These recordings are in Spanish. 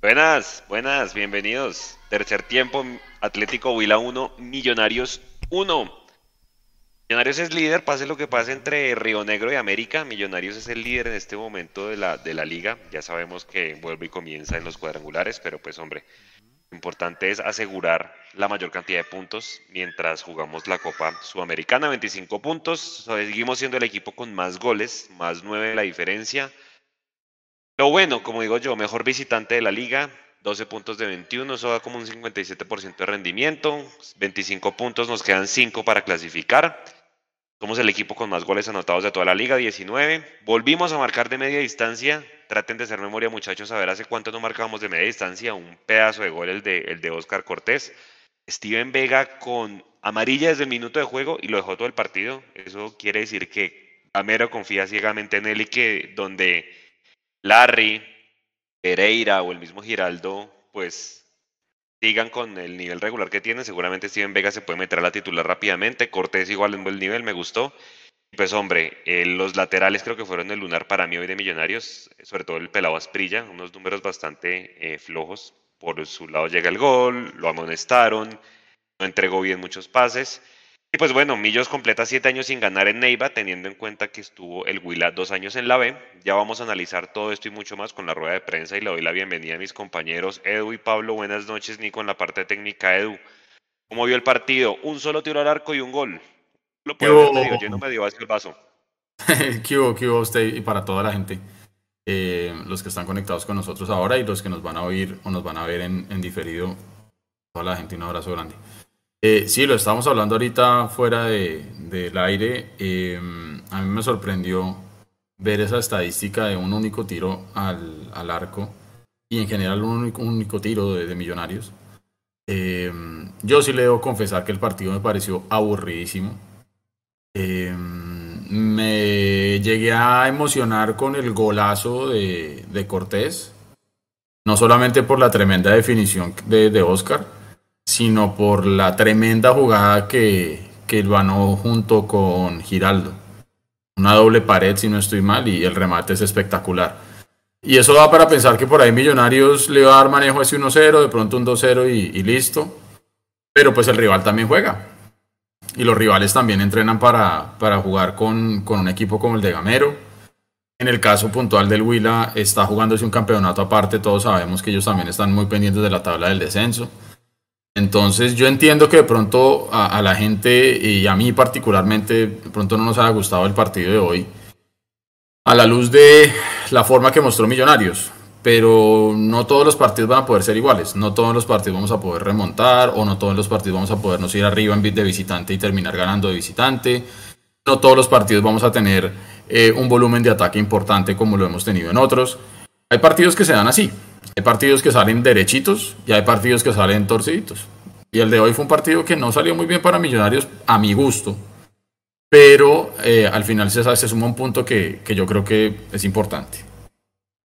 buenas, buenas, bienvenidos. Tercer tiempo, Atlético Huila 1, Millonarios 1. Millonarios es líder, pase lo que pase entre Río Negro y América. Millonarios es el líder en este momento de la, de la liga. Ya sabemos que vuelve y comienza en los cuadrangulares, pero pues hombre, lo importante es asegurar la mayor cantidad de puntos mientras jugamos la Copa Sudamericana. 25 puntos, seguimos siendo el equipo con más goles, más 9 la diferencia. Lo bueno, como digo yo, mejor visitante de la liga, 12 puntos de 21, eso da como un 57% de rendimiento, 25 puntos, nos quedan 5 para clasificar. Somos el equipo con más goles anotados de toda la liga, 19. Volvimos a marcar de media distancia. Traten de hacer memoria, muchachos, a ver hace cuánto no marcábamos de media distancia. Un pedazo de gol, el de, el de Oscar Cortés. Steven Vega con amarilla desde el minuto de juego y lo dejó todo el partido. Eso quiere decir que Amero confía ciegamente en él y que donde Larry, Pereira o el mismo Giraldo, pues sigan con el nivel regular que tienen. Seguramente Steven Vega se puede meter a la titular rápidamente. Cortés igual en buen nivel, me gustó. Pues hombre, eh, los laterales creo que fueron el lunar para mí hoy de Millonarios, sobre todo el pelado Asprilla, unos números bastante eh, flojos. Por su lado llega el gol, lo amonestaron, no entregó bien muchos pases. Y pues bueno, Millos completa siete años sin ganar en Neiva, teniendo en cuenta que estuvo el Huila dos años en la B. Ya vamos a analizar todo esto y mucho más con la rueda de prensa y le doy la bienvenida a mis compañeros Edu y Pablo. Buenas noches, Nico, en la parte técnica. Edu, ¿cómo vio el partido? Un solo tiro al arco y un gol. Lo puedo ver medio lleno, medio el vaso. ¿Qué hubo, qué hubo usted y para toda la gente? Eh, los que están conectados con nosotros ahora y los que nos van a oír o nos van a ver en, en diferido. Toda la gente, un abrazo grande. Eh, sí, lo estamos hablando ahorita fuera de, del aire. Em, a mí me sorprendió ver esa estadística de un único tiro al, al arco y en general un único, tiro de, Millonarios. Em, yo sí le debo confesar que el partido me pareció aburridísimo. Em, me llegué a emocionar con el golazo de, de Cortés, no solamente por la tremenda definición de, de Oscar, sino por la tremenda jugada que, que ganó junto con Giraldo. Una doble pared, si no estoy mal, y el remate es espectacular. Y eso da para pensar que por ahí Millonarios le va a dar manejo a ese 1-0, de pronto un 2-0 y, listo. Pero pues el rival también juega. Y los rivales también entrenan para, para jugar con, con un equipo como el de Gamero. En el caso puntual del Huila, está jugándose un campeonato aparte. Todos sabemos que ellos también están muy pendientes de la tabla del descenso. Entonces yo entiendo que de pronto a, la gente y a mí particularmente de pronto no nos haya gustado el partido de hoy a la luz de la forma que mostró Millonarios, pero no todos los partidos van a poder ser iguales, no todos los partidos vamos a poder remontar o no todos los partidos vamos a podernos ir arriba en de visitante y terminar ganando de visitante, no todos los partidos vamos a tener eh, un volumen de ataque importante como lo hemos tenido en otros. Hay partidos que se dan así, hay partidos que salen derechitos y hay partidos que salen torciditos. Y el de hoy fue un partido que no salió muy bien para Millonarios, a mi gusto. Pero eh, al final se, se, suma un punto que, que, yo creo que es importante.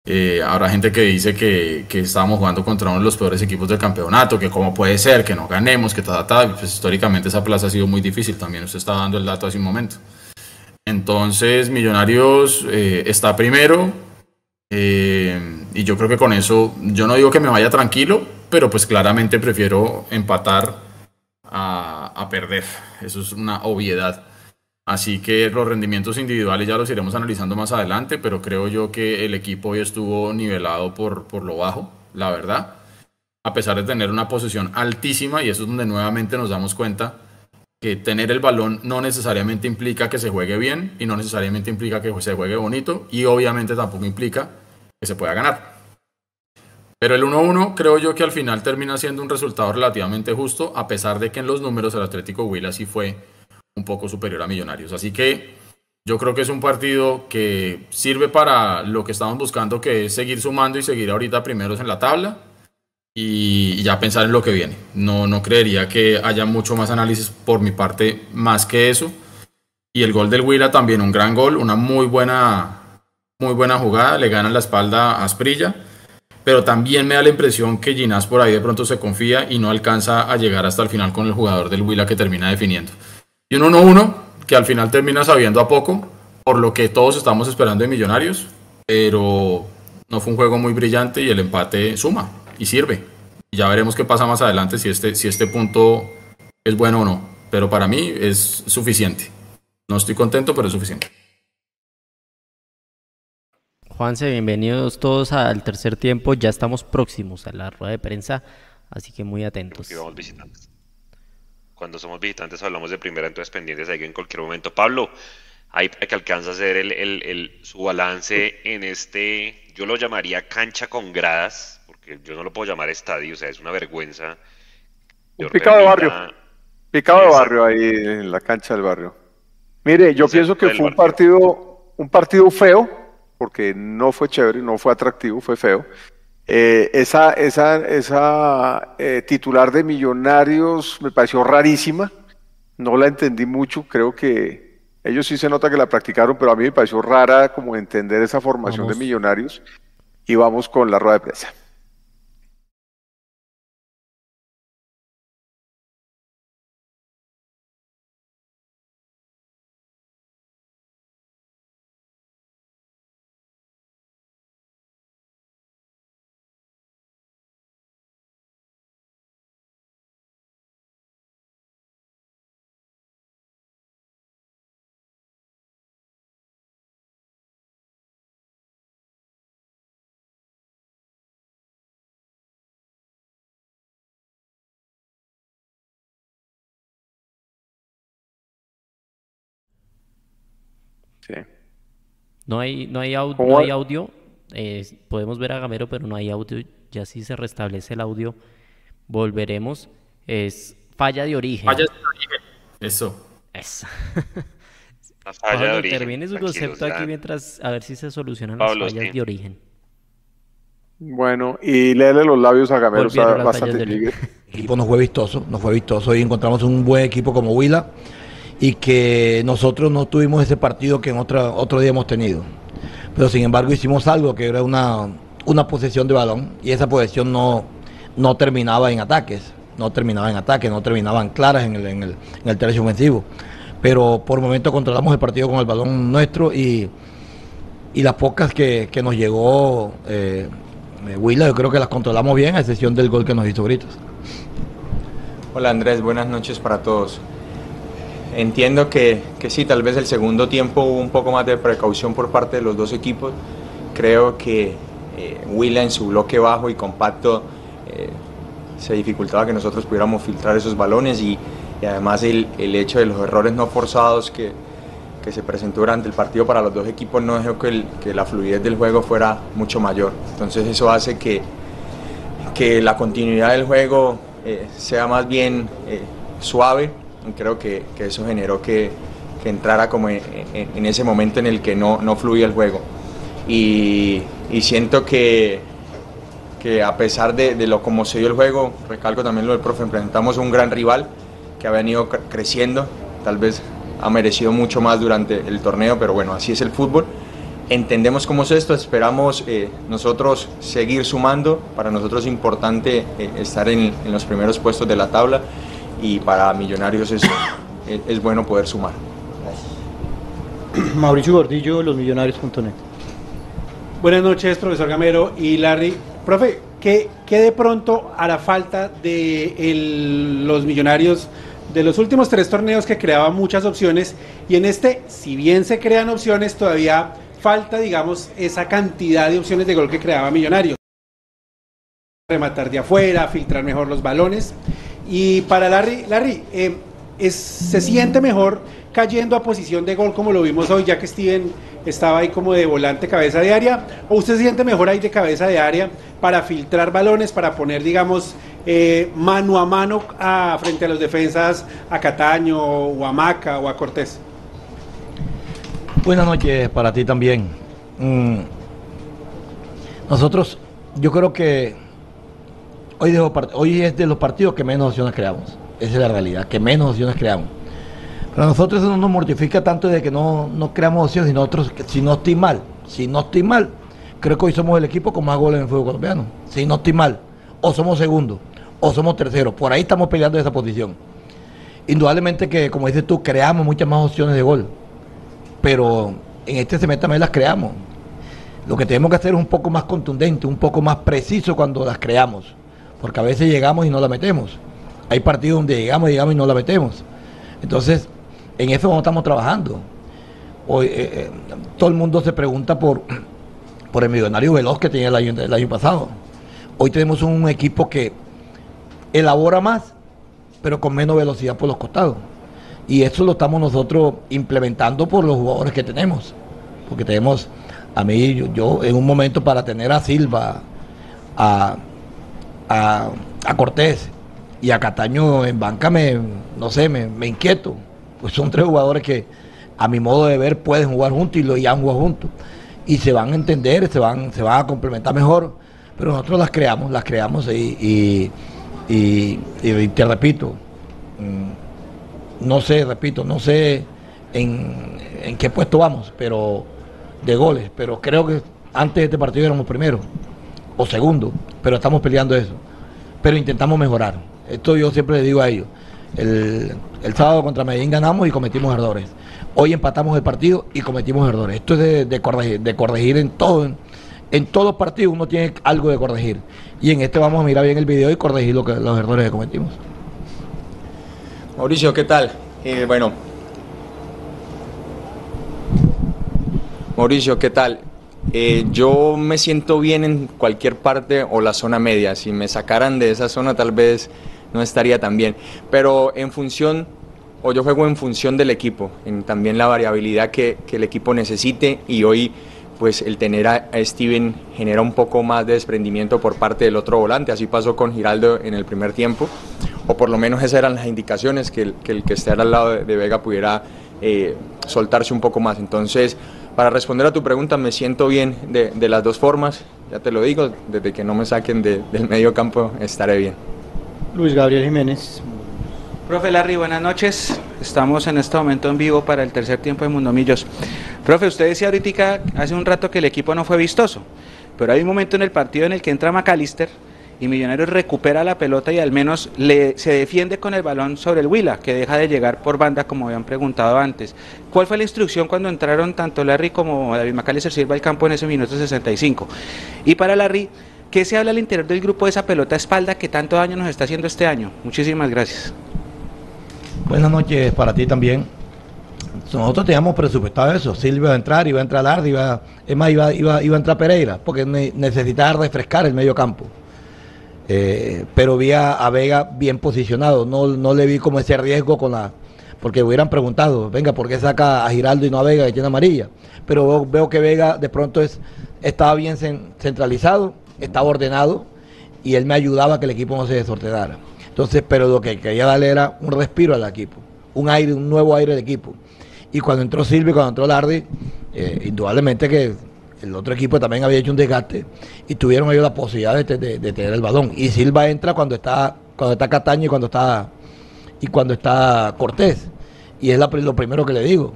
Eh, habrá gente que dice que, que, estábamos jugando contra uno de los peores equipos del campeonato, que cómo puede ser, que no ganemos, que ta, ta, ta. Pues históricamente esa plaza ha sido muy difícil, también usted está dando el dato hace un momento. Entonces, Millonarios eh, está primero, eh, y yo creo que con eso, yo no digo que me vaya tranquilo, pero pues claramente prefiero empatar a, a, perder. Eso es una obviedad. Así que los rendimientos individuales ya los iremos analizando más adelante, pero creo yo que el equipo hoy estuvo nivelado por, por lo bajo, la verdad. A pesar de tener una posición altísima, y eso es donde nuevamente nos damos cuenta que tener el balón no necesariamente implica que se juegue bien y no necesariamente implica que se juegue bonito y obviamente tampoco implica que se pueda ganar. Pero el 1-1 creo yo que al final termina siendo un resultado relativamente justo, a pesar de que en los números el Atlético Huila sí fue un poco superior a Millonarios. Así que yo creo que es un partido que sirve para lo que estamos buscando, que es seguir sumando y seguir ahorita primeros en la tabla y ya pensar en lo que viene. No, no creería que haya mucho más análisis por mi parte más que eso. Y el gol del Huila también un gran gol, una muy buena muy buena jugada, le gana la espalda a Asprilla, pero también me da la impresión que Ginás por ahí de pronto se confía y no alcanza a llegar hasta el final con el jugador del Huila que termina definiendo. Y un 1-1 que al final termina sabiendo a poco, por lo que todos estamos esperando de Millonarios, pero no fue un juego muy brillante y el empate suma y sirve. Ya veremos qué pasa más adelante si este, si este punto es bueno o no. Pero para mí es suficiente. No estoy contento, pero es suficiente. Juanse, bienvenidos todos al tercer tiempo. Ya estamos próximos a la rueda de prensa, así que muy atentos. vamos visitantes. Cuando somos visitantes hablamos de primera, entonces pendientes ahí en cualquier momento. Pablo, ahí para que alcanza a hacer el, su balance en este, yo lo llamaría cancha con gradas, porque yo no lo puedo llamar estadio, o sea, es una vergüenza. Un picado de barrio. Picado de barrio ahí en la cancha del barrio. Mire, yo pienso que fue un partido, un partido feo, porque no fue chévere, no fue atractivo, fue feo. Eh, esa esa, esa eh, titular de Millonarios me pareció rarísima, no la entendí mucho, creo que ellos sí se nota que la practicaron, pero a mí me pareció rara como entender esa formación de Millonarios y vamos con la rueda de prensa. No hay, no hay, audio, hay audio. Eh, podemos ver a Gamero, pero no hay audio. Ya si se restablece el audio, volveremos. Es falla de origen. Falla de origen. Eso. Eso. Falla de origen. Termine su concepto aquí mientras a ver si se solucionan las fallas de origen. Bueno, y léele los labios a Gamero, está bastante El equipo no fue vistoso, no fue vistoso y encontramos un buen equipo como Huila y que nosotros no tuvimos ese partido que en otro, otro día hemos tenido. Pero sin embargo hicimos algo que era una, una posesión de balón y esa posesión no, no terminaba en ataques, no terminaba en ataques, no terminaban claras en el, en el, en el tercio ofensivo. Pero por momento controlamos el partido con el balón nuestro y, y las pocas que, que nos llegó eh, Willa, yo creo que las controlamos bien, a excepción del gol que nos hizo Gritos. Hola Andrés, buenas noches para todos. Entiendo que, que, sí, tal vez el segundo tiempo hubo un poco más de precaución por parte de los dos equipos. Creo que eh, Willa en su bloque bajo y compacto eh, se dificultaba que nosotros pudiéramos filtrar esos balones y, además el, el, hecho de los errores no forzados que, que, se presentó durante el partido para los dos equipos no dejó que, el, que la fluidez del juego fuera mucho mayor. Entonces eso hace que, que la continuidad del juego eh, sea más bien suave creo que, que eso generó que, que entrara como en, ese momento en el que no, no fluía el juego. Y, y siento que, que a pesar de, de, lo como se dio el juego, recalco también lo del profe, enfrentamos a un gran rival que ha venido creciendo, tal vez ha merecido mucho más durante el torneo, pero bueno, así es el fútbol. Entendemos cómo es esto, esperamos eh, nosotros seguir sumando, para nosotros es importante eh, estar en, en los primeros puestos de la tabla y para Millonarios es, es, bueno poder sumar. Mauricio Gordillo, losmillonarios.net. Buenas noches, profesor Gamero y Larry. Profe, ¿qué, qué de pronto hará falta de el, los millonarios de los últimos tres torneos que creaban muchas opciones y en este, si bien se crean opciones, todavía falta, digamos, esa cantidad de opciones de gol que creaba Millonarios? Rematar de afuera, filtrar mejor los balones. Y para Larry, Larry eh, se siente mejor cayendo a posición de gol como lo vimos hoy, ya que Steven estaba ahí como de volante cabeza de área, o usted se siente mejor ahí de cabeza de área para filtrar balones, para poner, digamos, eh, mano a mano a, frente a los defensas, a Cataño o a Maca o a Cortés. Buenas noches para ti también. Mm. Nosotros, yo creo que Hoy, es de los partidos que menos opciones creamos. Esa es la realidad, que menos opciones creamos. Pero a nosotros eso no nos mortifica tanto de que no, no creamos opciones, y nosotros, si no estoy mal, si no estoy mal, creo que hoy somos el equipo con más goles en el fútbol colombiano. Si no estoy mal, o somos segundos, o somos terceros. Por ahí estamos peleando esa posición. Indudablemente que, como dices tú, creamos muchas más opciones de gol. Pero en este semestre también las creamos. Lo que tenemos que hacer es un poco más contundente, un poco más preciso cuando las creamos, porque a veces llegamos y no la metemos. Hay partidos donde llegamos, llegamos y no la metemos. Entonces, en eso no estamos trabajando. Hoy, eh, eh, todo el mundo se pregunta por, por el millonario veloz que tenía el año, el año pasado. Hoy tenemos un equipo que elabora más, pero con menos velocidad por los costados. Y eso lo estamos nosotros implementando por los jugadores que tenemos. Porque tenemos, a mí, yo, en un momento para tener a Silva, a, a, Cortés y a Cataño en banca, me, no sé, me, me inquieto. Pues son tres jugadores que a mi modo de ver, pueden jugar juntos y lo ya han jugado juntos. Y se van a entender, se van, se van a complementar mejor. Pero nosotros las creamos, las creamos y, y, te repito, mm, no sé, repito, no sé en, en, qué puesto vamos, pero de goles, pero creo que antes de este partido éramos primero o segundo, pero estamos peleando eso. Pero intentamos mejorar. Esto yo siempre le digo a ellos. El, el sábado contra Medellín ganamos y cometimos errores. Hoy empatamos el partido y cometimos errores. Esto es de, corregir, de corregir en todo. En, todos los partidos uno tiene algo de corregir. Y en este vamos a mirar bien el video y corregir lo que, los errores que cometimos. Mauricio, ¿qué tal? Eh, bueno. Mauricio, ¿qué tal? Eh, yo me siento bien en cualquier parte o la zona media. Si me sacaran de esa zona tal vez no estaría tan bien. Pero en función o yo juego en función del equipo, en también la variabilidad que, el equipo necesite y hoy pues el tener a, Steven genera un poco más de desprendimiento por parte del otro volante, así pasó con Giraldo en el primer tiempo, o por lo menos esas eran las indicaciones, que el que, el que esté al lado de, Vega pudiera eh, soltarse un poco más. Entonces, para responder a tu pregunta, me siento bien de, de las dos formas, ya te lo digo, desde que no me saquen del medio campo estaré bien. Luis Gabriel Jiménez, Profe Larry, buenas noches. Estamos en este momento en vivo para el tercer tiempo de Mundomillos. Profe, usted decía ahorita hace un rato que el equipo no fue vistoso, pero hay un momento en el partido en el que entra McAllister y Millonarios recupera la pelota y al menos le, se defiende con el balón sobre el Huila, que deja de llegar por banda como habían preguntado antes. ¿Cuál fue la instrucción cuando entraron tanto Larry como David McAllister sirva el campo en ese minuto 65? Y para Larry, ¿qué se habla al interior del grupo de esa pelota espalda que tanto daño nos está haciendo este año? Muchísimas gracias. Buenas noches para ti también. Nosotros teníamos presupuestado eso. Silvio iba a entrar, iba a entrar Lardi, iba, es más, iba, iba, iba a entrar Pereira, porque necesitaba refrescar el medio campo. Eh, pero vi a, Vega bien posicionado. No, no le vi como ese riesgo con la. Porque hubieran preguntado, venga, ¿por qué saca a Giraldo y no a Vega que tiene amarilla? Pero veo, que Vega de pronto es, estaba bien centralizado, estaba ordenado y él me ayudaba a que el equipo no se desordenara. Entonces, pero lo que quería darle era un respiro al equipo, un aire, un nuevo aire al equipo. Y cuando entró Silvio, cuando entró Lardi, eh, indudablemente que el otro equipo también había hecho un desgaste y tuvieron ellos la posibilidad de, tener el balón. Y Silva entra cuando está, cuando está Cataño y cuando está y cuando está Cortés. Y es lo primero que le digo.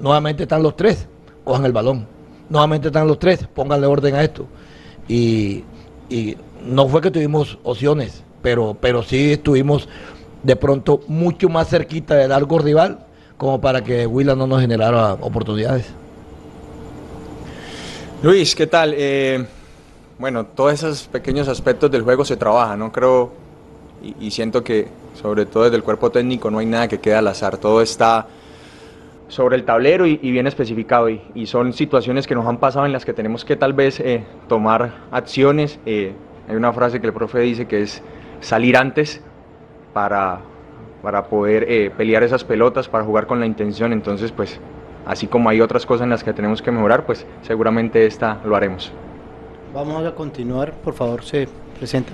Nuevamente están los tres, cojan el balón. Nuevamente están los tres, pónganle orden a esto. Y, y no fue que tuvimos opciones pero, pero sí estuvimos de pronto mucho más cerquita del largo rival como para que Willa no nos generara oportunidades. Luis, ¿qué tal? Eh, bueno, todos esos pequeños aspectos del juego se trabajan, ¿no? Creo y, siento que sobre todo desde el cuerpo técnico no hay nada que quede al azar, todo está sobre el tablero y, bien especificado y, son situaciones que nos han pasado en las que tenemos que tal vez eh, tomar acciones. Eh, hay una frase que el profe dice que es salir antes para, para poder pelear esas pelotas, para jugar con la intención. Entonces, pues, así como hay otras cosas en las que tenemos que mejorar, pues seguramente esta lo haremos. Vamos a continuar, por favor, se presenta.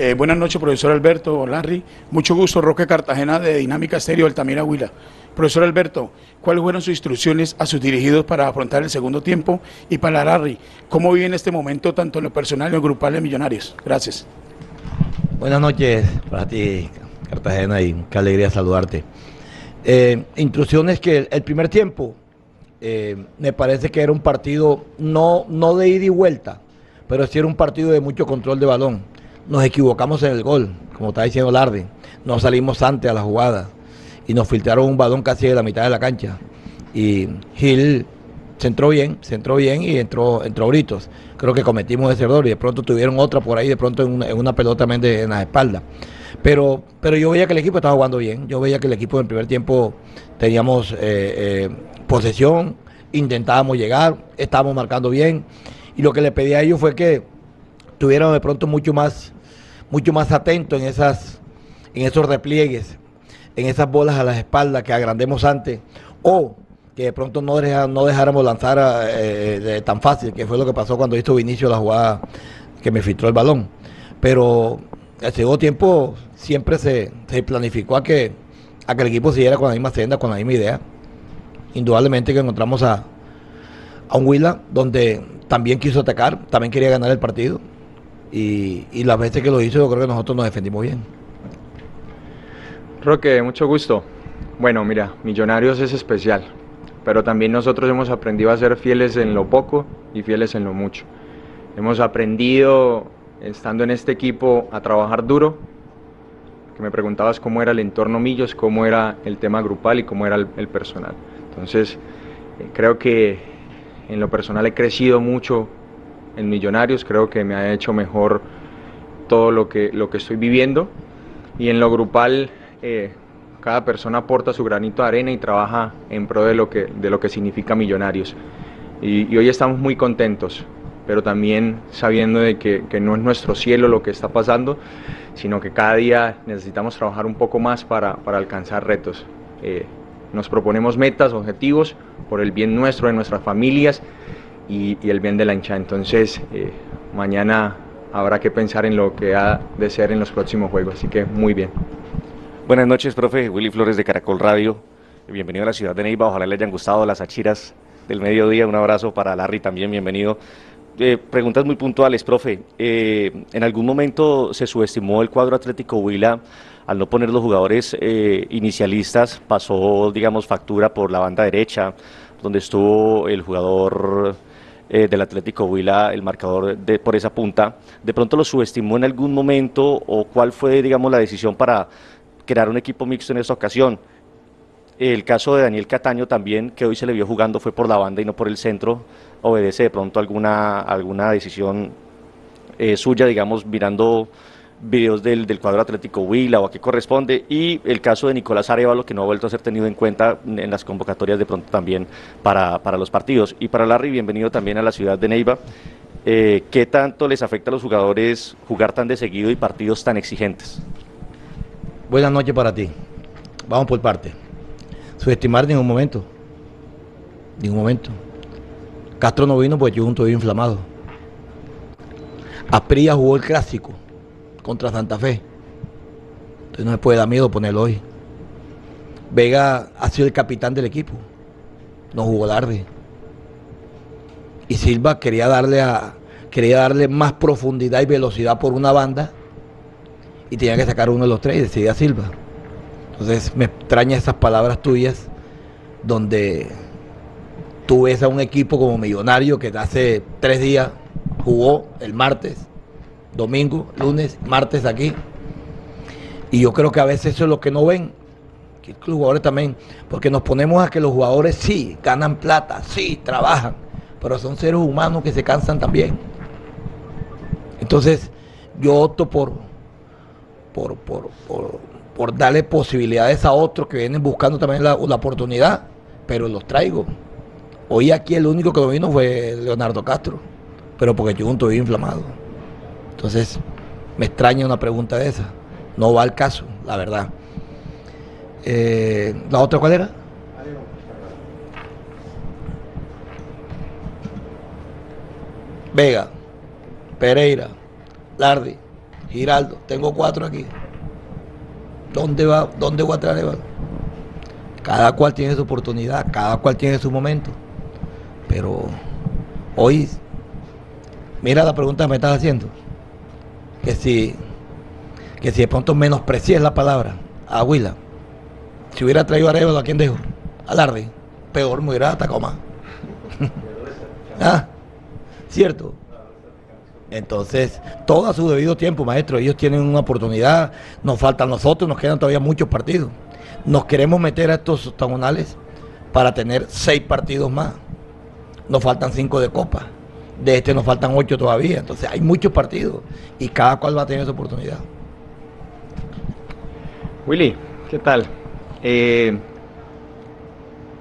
Eh, buenas noches, profesor Alberto Larry. Mucho gusto, Roque Cartagena de Dinámica Estéreo Altamira Huila. Profesor Alberto, ¿cuáles fueron sus instrucciones a sus dirigidos para afrontar el segundo tiempo? Y para Larry, ¿cómo vive en este momento tanto en lo personal y en lo grupal de Millonarios? Gracias. Buenas noches para ti, Cartagena, y qué alegría saludarte. Eh, instrucciones que el primer tiempo eh, me parece que era un partido no, no de ida y vuelta, pero sí era un partido de mucho control de balón. Nos equivocamos en el gol, como está diciendo Lardi. No salimos antes a la jugada y nos filtraron un balón casi de la mitad de la cancha. Y Gil se entró bien, se entró bien y entró, entró Britos. Creo que cometimos ese error y de pronto tuvieron otra por ahí, de pronto en una, pelota también de, en la espalda. Pero, pero yo veía que el equipo estaba jugando bien. Yo veía que el equipo en el primer tiempo teníamos eh, eh, posesión, intentábamos llegar, estábamos marcando bien. Y lo que le pedí a ellos fue que tuvieran de pronto mucho más, mucho más atento en esas, en esos repliegues, en esas bolas a las espaldas que agrandemos antes. O que de pronto no, no dejáramos lanzar eh, tan fácil, que fue lo que pasó cuando hizo Vinicio la jugada que me filtró el balón. Pero el segundo tiempo siempre se, planificó a que, a que el equipo siguiera con la misma senda, con la misma idea. Indudablemente que encontramos a, a un Willa donde también quiso atacar, también quería ganar el partido. Y, y las veces que lo hizo, yo creo que nosotros nos defendimos bien. Roque, mucho gusto. Bueno, mira, Millonarios es especial, pero también nosotros hemos aprendido a ser fieles en lo poco y fieles en lo mucho. Hemos aprendido estando en este equipo a trabajar duro, que me preguntabas cómo era el entorno Millos, cómo era el tema grupal y cómo era el, personal. Entonces, eh, creo que en lo personal he crecido mucho en Millonarios, creo que me ha hecho mejor todo lo que, lo que estoy viviendo y en lo grupal eh, cada persona aporta su granito de arena y trabaja en pro de lo que, de lo que significa Millonarios. y hoy estamos muy contentos pero también sabiendo de que, no es nuestro cielo lo que está pasando, sino que cada día necesitamos trabajar un poco más para, alcanzar retos. Eh, nos proponemos metas, objetivos por el bien nuestro, de nuestras familias y, el bien de la hincha. Entonces, eh, mañana habrá que pensar en lo que ha de ser en los próximos juegos, así que muy bien. Buenas noches, profe. Willy Flores de Caracol Radio. Bienvenido a la ciudad de Neiva. Ojalá le hayan gustado las achiras del mediodía. Un abrazo para Larry también, bienvenido. Eh, preguntas muy puntuales, profe. Eh, ¿En algún momento se subestimó el cuadro Atlético Huila al no poner los jugadores eh, inicialistas? Pasó, digamos, factura por la banda derecha, donde estuvo el jugador del Atlético Huila, el marcador de, por esa punta. ¿De pronto lo subestimó en algún momento o cuál fue, digamos, la decisión para crear un equipo mixto en esta ocasión? El caso de Daniel Cataño también, que hoy se le vio jugando, fue por la banda y no por el centro obedece de pronto alguna, alguna decisión eh, suya, digamos, mirando videos del, del, cuadro Atlético Huila o a qué corresponde, y el caso de Nicolás Arevalo, que no ha vuelto a ser tenido en cuenta en las convocatorias de pronto también para, los partidos. Y para Larry, bienvenido también a la ciudad de Neiva. Eh, ¿Qué tanto les afecta a los jugadores jugar tan de seguido y partidos tan exigentes? Buenas noches para ti. Vamos por parte. Subestimar ningún momento. Ningún momento. Castro no vino porque un estuvo inflamado. Asprilla jugó el clásico contra Santa Fe. Entonces no me puede dar miedo ponerlo hoy. Vega ha sido el capitán del equipo. No jugó tarde. Y Silva quería darle quería darle más profundidad y velocidad por una banda y tenía que sacar uno de los tres y decidía Silva. Entonces me extraña esas palabras tuyas donde tú ves a un equipo como Millonario que hace tres días jugó el martes, domingo, lunes, martes aquí. Y yo creo que a veces eso es lo que no ven, que los jugadores también, porque nos ponemos a que los jugadores sí ganan plata, sí trabajan, pero son seres humanos que se cansan también. Entonces, yo opto por, por, por, darle posibilidades a otros que vienen buscando también la oportunidad, pero los traigo. Hoy aquí el único que lo vino fue Leonardo Castro, pero porque yo un inflamado. Entonces, me extraña una pregunta de esa. No va al caso, la verdad. Eh, ¿La otra cuál era? Vega, Pereira, Lardi, Giraldo. Tengo cuatro aquí. ¿Dónde va? ¿Dónde voy a traer? Cada cual tiene su oportunidad, cada cual tiene su momento. Pero hoy, mira la pregunta que me estás haciendo. Que si, que si de pronto menosprecié la palabra a Huila, si hubiera traído a Arevalo, ¿a quién dejo? Alarde. Peor me hubiera atacado más. ¿Ah? ¿Cierto? Entonces, todo a su debido tiempo, maestro. Ellos tienen una oportunidad, nos faltan nosotros, nos quedan todavía muchos partidos. Nos queremos meter a estos octagonales para tener seis partidos más nos faltan cinco de Copa. De este nos faltan ocho todavía. Entonces hay muchos partidos y cada cual va a tener su oportunidad. Willy, ¿qué tal? Eh,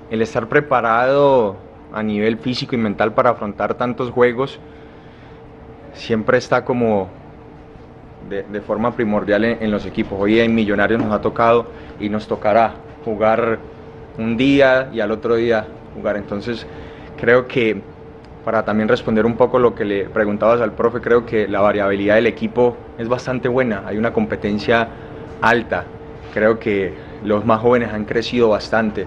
el estar preparado a nivel físico y mental para afrontar tantos juegos siempre está como de, forma primordial en, los equipos. Hoy en Millonarios nos ha tocado y nos tocará jugar un día y al otro día jugar. Entonces creo que para también responder un poco lo que le preguntabas al profe, creo que la variabilidad del equipo es bastante buena. Hay una competencia alta. Creo que los más jóvenes han crecido bastante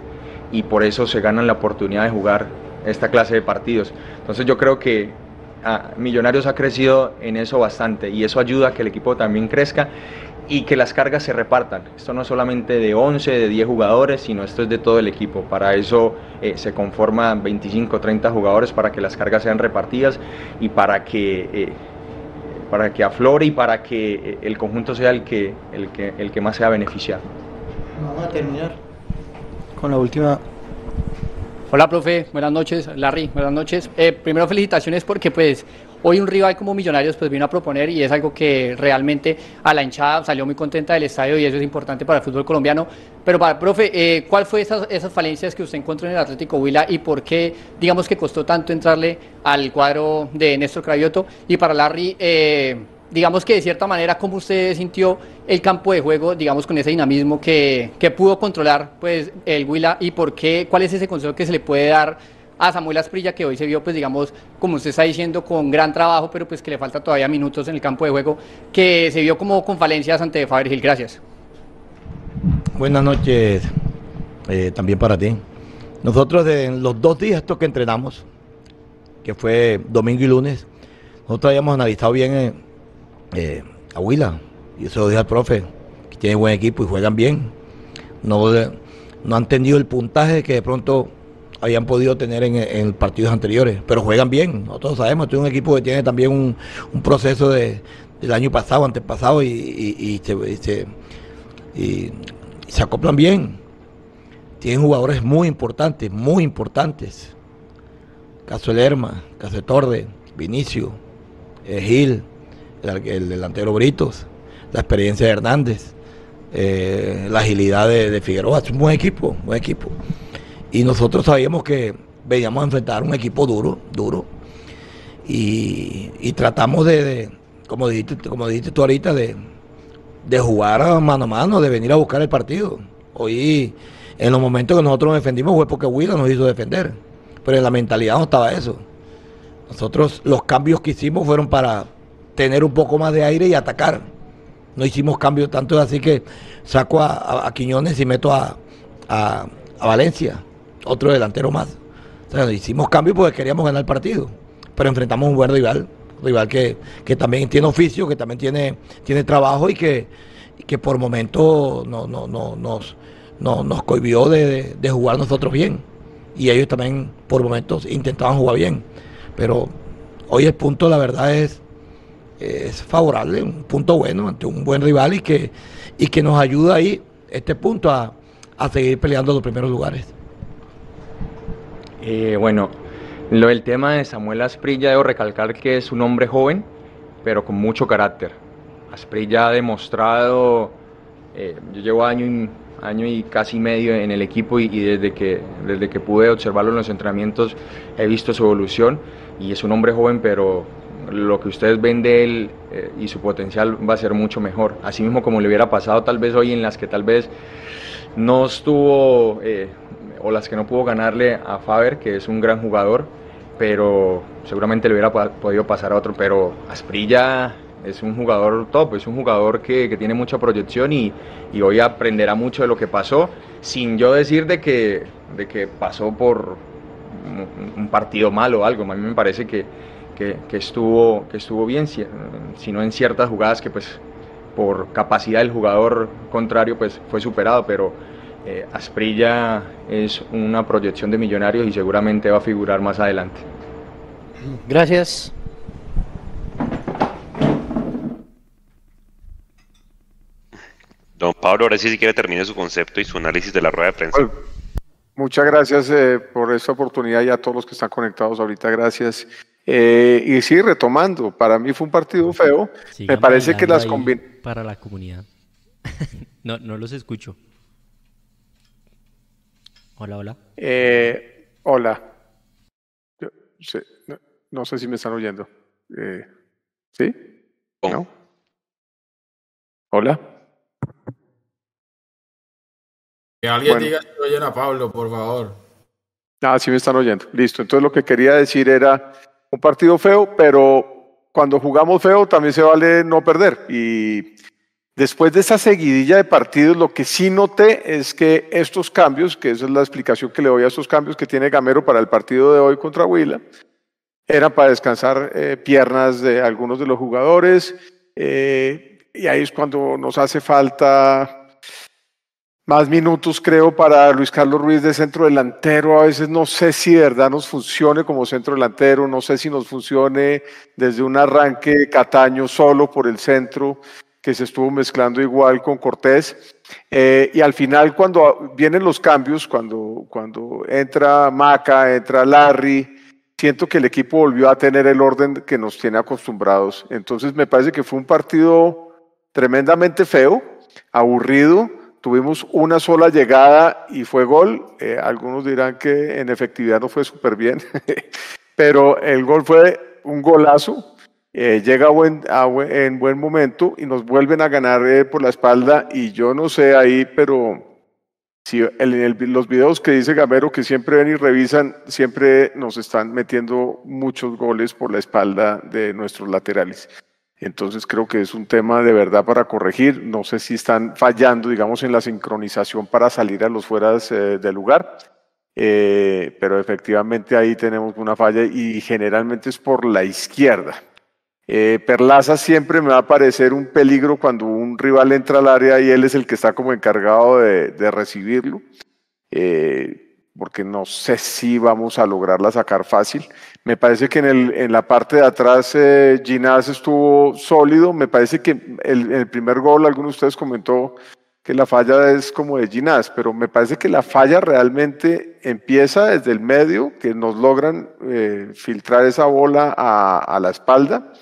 y por eso se ganan la oportunidad de jugar esta clase de partidos. Entonces yo creo que ah, Millonarios ha crecido en eso bastante y eso ayuda a que el equipo también crezca y que las cargas se repartan. Esto no es solamente de 11, de 10 jugadores, sino esto es de todo el equipo. Para eso eh, se conforman 25, 30 jugadores para que las cargas sean repartidas y para que, eh, para que aflore y para que eh, el conjunto sea el que, el, que, el que más sea beneficiado. Vamos a terminar con la última Hola, profe. Buenas noches. Larry, buenas noches. Eh, primero, felicitaciones porque pues hoy un rival como Millonarios pues vino a proponer y es algo que realmente a la hinchada salió muy contenta del estadio y eso es importante para el fútbol colombiano. Pero para profe, eh, ¿cuál esas, falencias que usted encontró en el Atlético Huila y por qué, digamos que costó tanto entrarle al cuadro de Néstor Cravioto? Y para Larry, eh, digamos que de cierta manera, ¿cómo usted sintió el campo de juego, digamos, con ese dinamismo que, pudo controlar pues el Huila y por qué, cuál es ese consejo que se le puede dar a Samuel Asprilla, que hoy se vio, pues digamos, como usted está diciendo, con gran trabajo, pero pues que le falta todavía minutos en el campo de juego, que se vio como con falencias ante Faber Gil. Gracias. Buenas noches, eh, también para ti. Nosotros en los dos días estos que entrenamos, que fue domingo y lunes, nosotros habíamos analizado bien eh, eh, a Huila, y eso lo dije al profe, que tiene buen equipo y juegan bien. No, no han tenido el puntaje que de pronto habían podido tener en, partidos anteriores, pero juegan bien. Nosotros sabemos, es un equipo que tiene también un, proceso de, del año pasado, antepasado, y, y, se, y, se acoplan bien. Tienen jugadores muy importantes, muy importantes. Caso Lerma, Caso Torde, Vinicio, eh, Gil, el, delantero Britos, la experiencia de Hernández, eh, la agilidad de, Figueroa. Es un buen equipo, buen equipo. Y nosotros sabíamos que veníamos a enfrentar un equipo duro, duro. Y, tratamos de, como, dijiste, como dijiste tú ahorita, de, de jugar mano a mano, de venir a buscar el partido. Hoy, en los momentos que nosotros nos defendimos fue porque Willa nos hizo defender. Pero en la mentalidad no estaba eso. Nosotros los cambios que hicimos fueron para, tener un poco más de aire y atacar. No hicimos cambios tanto así que saco a, Quiñones y meto a, Valencia, otro delantero más. O sea, hicimos cambios porque queríamos ganar el partido, pero enfrentamos un buen rival, rival que, también tiene oficio, que también tiene, tiene trabajo y que, que por momentos no, no, no, nos, no, nos cohibió de, de jugar nosotros bien. Y ellos también por momentos intentaban jugar bien. Pero hoy el punto, la verdad, es es favorable, un punto bueno ante un buen rival y que, y que nos ayuda ahí, este punto, a, seguir peleando los primeros lugares. Eh, bueno, lo del tema de Samuel Asprilla, debo recalcar que es un hombre joven, pero con mucho carácter. Asprilla ha demostrado, eh, yo llevo año y, año y casi medio en el equipo y, desde, que, desde que pude observarlo en los entrenamientos he visto su evolución y es un hombre joven, pero lo que ustedes ven de él eh, y su potencial va a ser mucho mejor. Así mismo como le hubiera pasado tal vez hoy en las que tal vez no estuvo eh, o las que no pudo ganarle a Faber, que es un gran jugador, pero seguramente le hubiera podido pasar a otro. Pero Asprilla es un jugador top, es un jugador que, tiene mucha proyección y, hoy aprenderá mucho de lo que pasó, sin yo decir de que, de que pasó por un partido malo o algo. A mí me parece que que, estuvo, que estuvo bien, sino en ciertas jugadas que pues por capacidad del jugador contrario pues fue superado, pero eh, Asprilla es una proyección de millonarios y seguramente va a figurar más adelante. Gracias. Don Pablo, ahora sí si quiere termine su concepto y su análisis de la rueda de prensa. Muchas gracias eh, por esta oportunidad y a todos los que están conectados ahorita, gracias. Eh, y sí, retomando, para mí fue un partido feo. Me parece que las combinaciones... Para la comunidad. no, no los escucho. Hola, hola. Eh, hola. no, sé si me están oyendo. ¿Sí? ¿No? Hola. Que alguien diga si oyen a Pablo, por favor. Ah, sí me están oyendo. Listo. Entonces lo que quería decir era un partido feo, pero cuando jugamos feo también se vale no perder. Y después de esa seguidilla de partidos, lo que sí noté es que estos cambios, que esa es la explicación que le doy a estos cambios que tiene Gamero para el partido de hoy contra Huila, eran para descansar eh, piernas de algunos de los jugadores. Eh, y ahí es cuando nos hace falta más minutos, creo, para Luis Carlos Ruiz de centro delantero. A veces no sé si de verdad nos funcione como centro delantero, no sé si nos funcione desde un arranque Cataño solo por el centro, que se estuvo mezclando igual con Cortés. Eh, y al final, cuando vienen los cambios, cuando, cuando entra Maca, entra Larry, siento que el equipo volvió a tener el orden que nos tiene acostumbrados. Entonces me parece que fue un partido tremendamente feo, aburrido Tuvimos una sola llegada y fue gol. Eh, algunos dirán que en efectividad no fue súper bien, pero el gol fue un golazo. Eh, llega en buen momento y nos vuelven a ganar eh, por la espalda y yo no sé ahí, pero si los videos que dice Gamero que siempre ven y revisan, siempre nos están metiendo muchos goles por la espalda de nuestros laterales. Entonces creo que es un tema de verdad para corregir. No sé si están fallando, digamos, en la sincronización para salir a los fueras eh, del lugar, eh, pero efectivamente ahí tenemos una falla y generalmente es por la izquierda. Eh, Perlaza siempre me va a parecer un peligro cuando un rival entra al área y él es el que está como encargado de, recibirlo porque no sé si vamos a lograrla sacar fácil. Me parece que en, el, en la parte de atrás eh, Ginás estuvo sólido. Me parece que el, el, primer gol, alguno de ustedes comentó que la falla es como de Ginás, pero me parece que la falla realmente empieza desde el medio, que nos logran eh, filtrar esa bola a la espalda.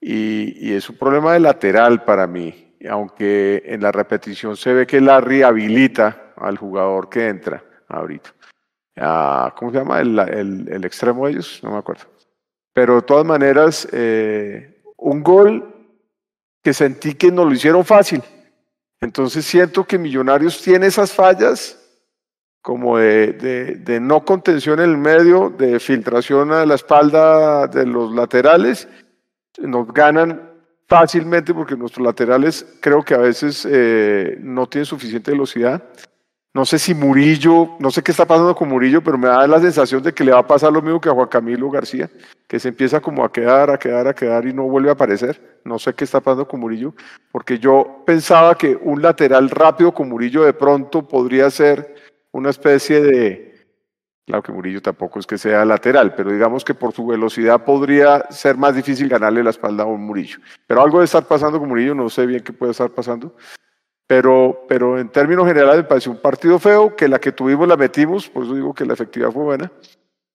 Y, y, es un problema de lateral para mí, aunque en la repetición se ve que Larry habilita al jugador que entra ahorita. Ah, ¿Cómo se llama? El, el, extremo de ellos, no me acuerdo. Pero de todas maneras, eh, un gol que sentí que nos lo hicieron fácil. Entonces siento que Millonarios tiene esas fallas como de, de, de, no contención en el medio, de filtración a la espalda de los laterales. Nos ganan fácilmente porque nuestros laterales creo que a veces eh, no tienen suficiente velocidad. No sé si Murillo, no sé qué está pasando con Murillo, pero me da la sensación de que le va a pasar lo mismo que a Juan Camilo García, que se empieza como a quedar, a quedar, a quedar y no vuelve a aparecer. No sé qué está pasando con Murillo, porque yo pensaba que un lateral rápido con Murillo de pronto podría ser una especie de... Claro que Murillo tampoco es que sea lateral, pero digamos que por su velocidad podría ser más difícil ganarle la espalda a un Murillo. Pero algo de estar pasando con Murillo, no sé bien qué puede estar pasando. Pero, pero en términos generales me pareció un partido feo, que la que tuvimos la metimos, por eso digo que la efectividad fue buena,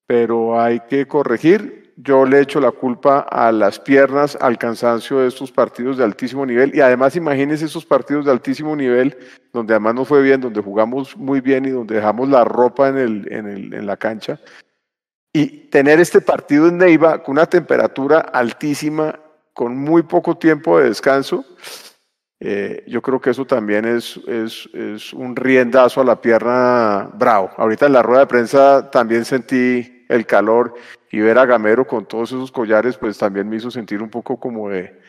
pero hay que corregir. Yo le echo la culpa a las piernas, al cansancio de estos partidos de altísimo nivel y además imagínense esos partidos de altísimo nivel donde además nos fue bien, donde jugamos muy bien y donde dejamos la ropa en, la cancha. Y tener este partido en Neiva con una temperatura altísima, con muy poco tiempo de descanso, eh, yo creo que eso también es, es, es, un riendazo a la pierna bravo. Ahorita en la rueda de prensa también sentí el calor y ver a Gamero con todos esos collares, pues también me hizo sentir un poco como de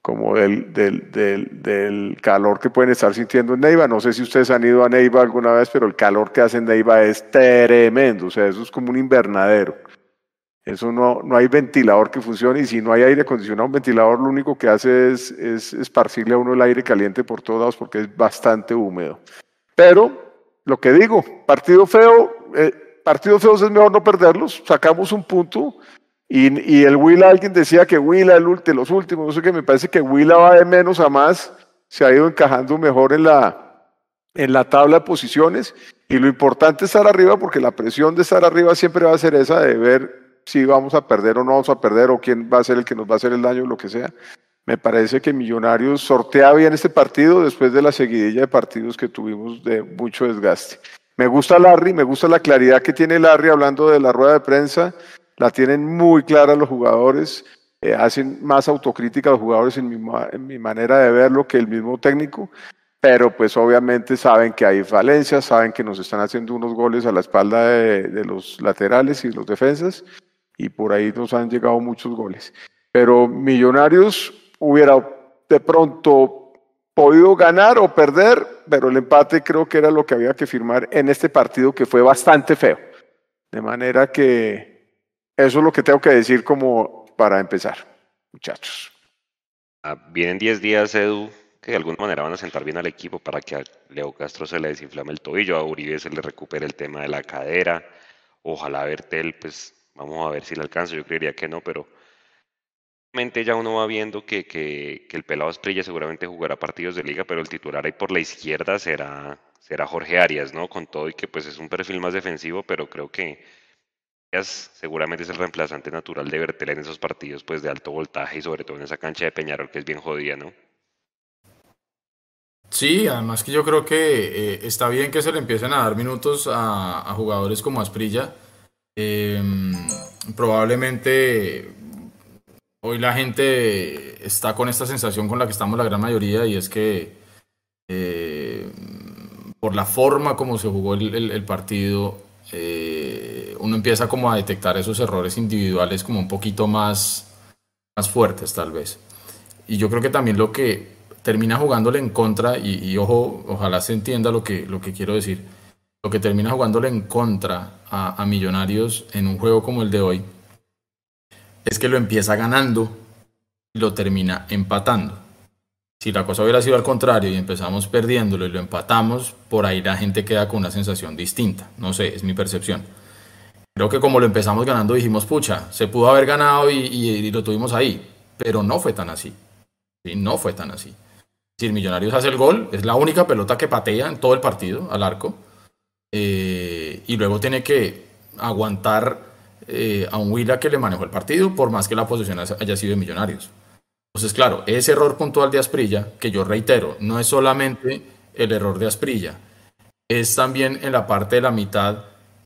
como del, del, del, del calor que pueden estar sintiendo en Neiva. No sé si ustedes han ido a Neiva alguna vez, pero el calor que hace en Neiva es tremendo. O sea, eso es como un invernadero. Eso no, no hay ventilador que funcione y si no hay aire acondicionado, un ventilador lo único que hace es, es esparcirle a uno el aire caliente por todos lados porque es bastante húmedo. Pero lo que digo, partido feo, eh, partido feo es mejor no perderlos, sacamos un punto y, y el Willa, alguien decía que Willa el de los últimos, no sé me parece que Willa va de menos a más, se ha ido encajando mejor en la, en la tabla de posiciones y lo importante es estar arriba porque la presión de estar arriba siempre va a ser esa de ver si vamos a perder o no vamos a perder o quién va a ser el que nos va a hacer el daño lo que sea. Me parece que Millonarios sortea bien este partido después de la seguidilla de partidos que tuvimos de mucho desgaste. Me gusta Larry, me gusta la claridad que tiene Larry hablando de la rueda de prensa, la tienen muy clara los jugadores, eh, hacen más autocrítica los jugadores en mi, en mi manera de verlo que el mismo técnico, pero pues obviamente saben que hay falencias, saben que nos están haciendo unos goles a la espalda de, de los laterales y los defensas, y por ahí nos han llegado muchos goles. Pero Millonarios hubiera de pronto podido ganar o perder, pero el empate creo que era lo que había que firmar en este partido que fue bastante feo. De manera que eso es lo que tengo que decir como para empezar, muchachos. Ah, vienen 10 días, Edu, que de alguna manera van a sentar bien al equipo para que a Leo Castro se le desinflame el tobillo, a Uribe se le recupere el tema de la cadera, ojalá Bertel, pues vamos a ver si le alcanza, yo creería que no, pero ya uno va viendo que, que, el pelado Estrella seguramente jugará partidos de liga, pero el titular ahí por la izquierda será, será Jorge Arias, ¿no? Con todo y que pues es un perfil más defensivo, pero creo que Arias seguramente es el reemplazante natural de Bertel en esos partidos pues de alto voltaje y sobre todo en esa cancha de Peñarol que es bien jodida, ¿no? Sí, además que yo creo que eh, está bien que se le empiecen a dar minutos a, jugadores como Asprilla. Eh, probablemente hoy la gente está con esta sensación con la que estamos la gran mayoría y es que eh, por la forma como se jugó el, partido, eh, uno empieza como a detectar esos errores individuales como un poquito más, más fuertes tal vez. Y yo creo que también lo que termina jugándole en contra, y, ojo, ojalá se entienda lo que, lo que quiero decir, lo que termina jugándole en contra a Millonarios en un juego como el de hoy, es que lo empieza ganando y lo termina empatando. Si la cosa hubiera sido al contrario y empezamos perdiéndolo y lo empatamos, por ahí la gente queda con una sensación distinta. No sé, es mi percepción. Creo que como lo empezamos ganando dijimos, pucha, se pudo haber ganado y, lo tuvimos ahí, pero no fue tan así. ¿sí? No fue tan así. Si el Millonarios hace el gol, es la única pelota que patea en todo el partido al arco. Eh, y luego tiene que aguantar eh, a un Huila que le manejó el partido, por más que la posición haya sido de Millonarios. Entonces, claro, ese error puntual de Asprilla, que yo reitero, no es solamente el error de Asprilla, es también en la parte de la mitad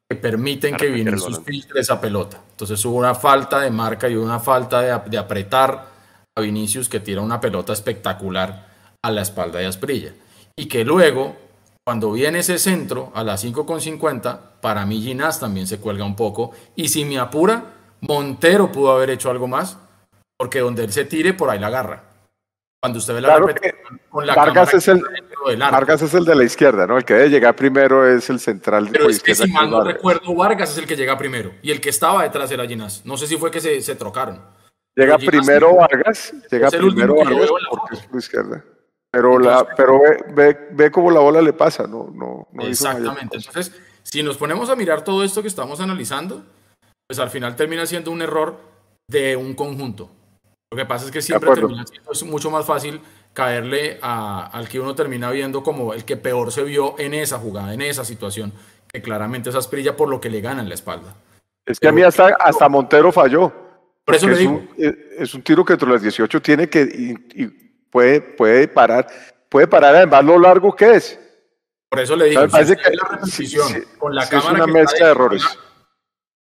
que permiten que Vinicius filtre esa pelota. Entonces hubo una falta de marca y una falta de, de apretar a Vinicius que tira una pelota espectacular a la espalda de Asprilla. Y que luego cuando viene ese centro a las 5.50, para mí Ginás también se cuelga un poco. Y si me apura, Montero pudo haber hecho algo más, porque donde él se tire, por ahí la agarra. Cuando usted ve la claro con la Vargas es, el, Vargas es el de la izquierda, ¿no? El que debe llegar primero es el central. Pero es que si mal no recuerdo, Vargas es el que llega primero. Y el que estaba detrás era Ginás. No sé si fue que se, se trocaron. Llega primero Vargas, llega primero Vargas porque es por izquierda. Pero, la, pero ve, ve, cómo la bola le pasa, no, no, Exactamente. Entonces, si nos ponemos a mirar todo esto que estamos analizando, pues al final termina siendo un error de un conjunto. Lo que pasa es que siempre termina siendo es mucho más fácil caerle a, al que uno termina viendo como el que peor se vio en esa jugada, en esa situación, que claramente es Asprilla por lo que le gana en la espalda. Es que a mí hasta, hasta Montero falló. Por eso es, Un, es un tiro que entre las 18 tiene que, y, puede, puede parar, puede parar además lo largo que es. Por eso le digo, que la con la cámara es una mezcla de errores.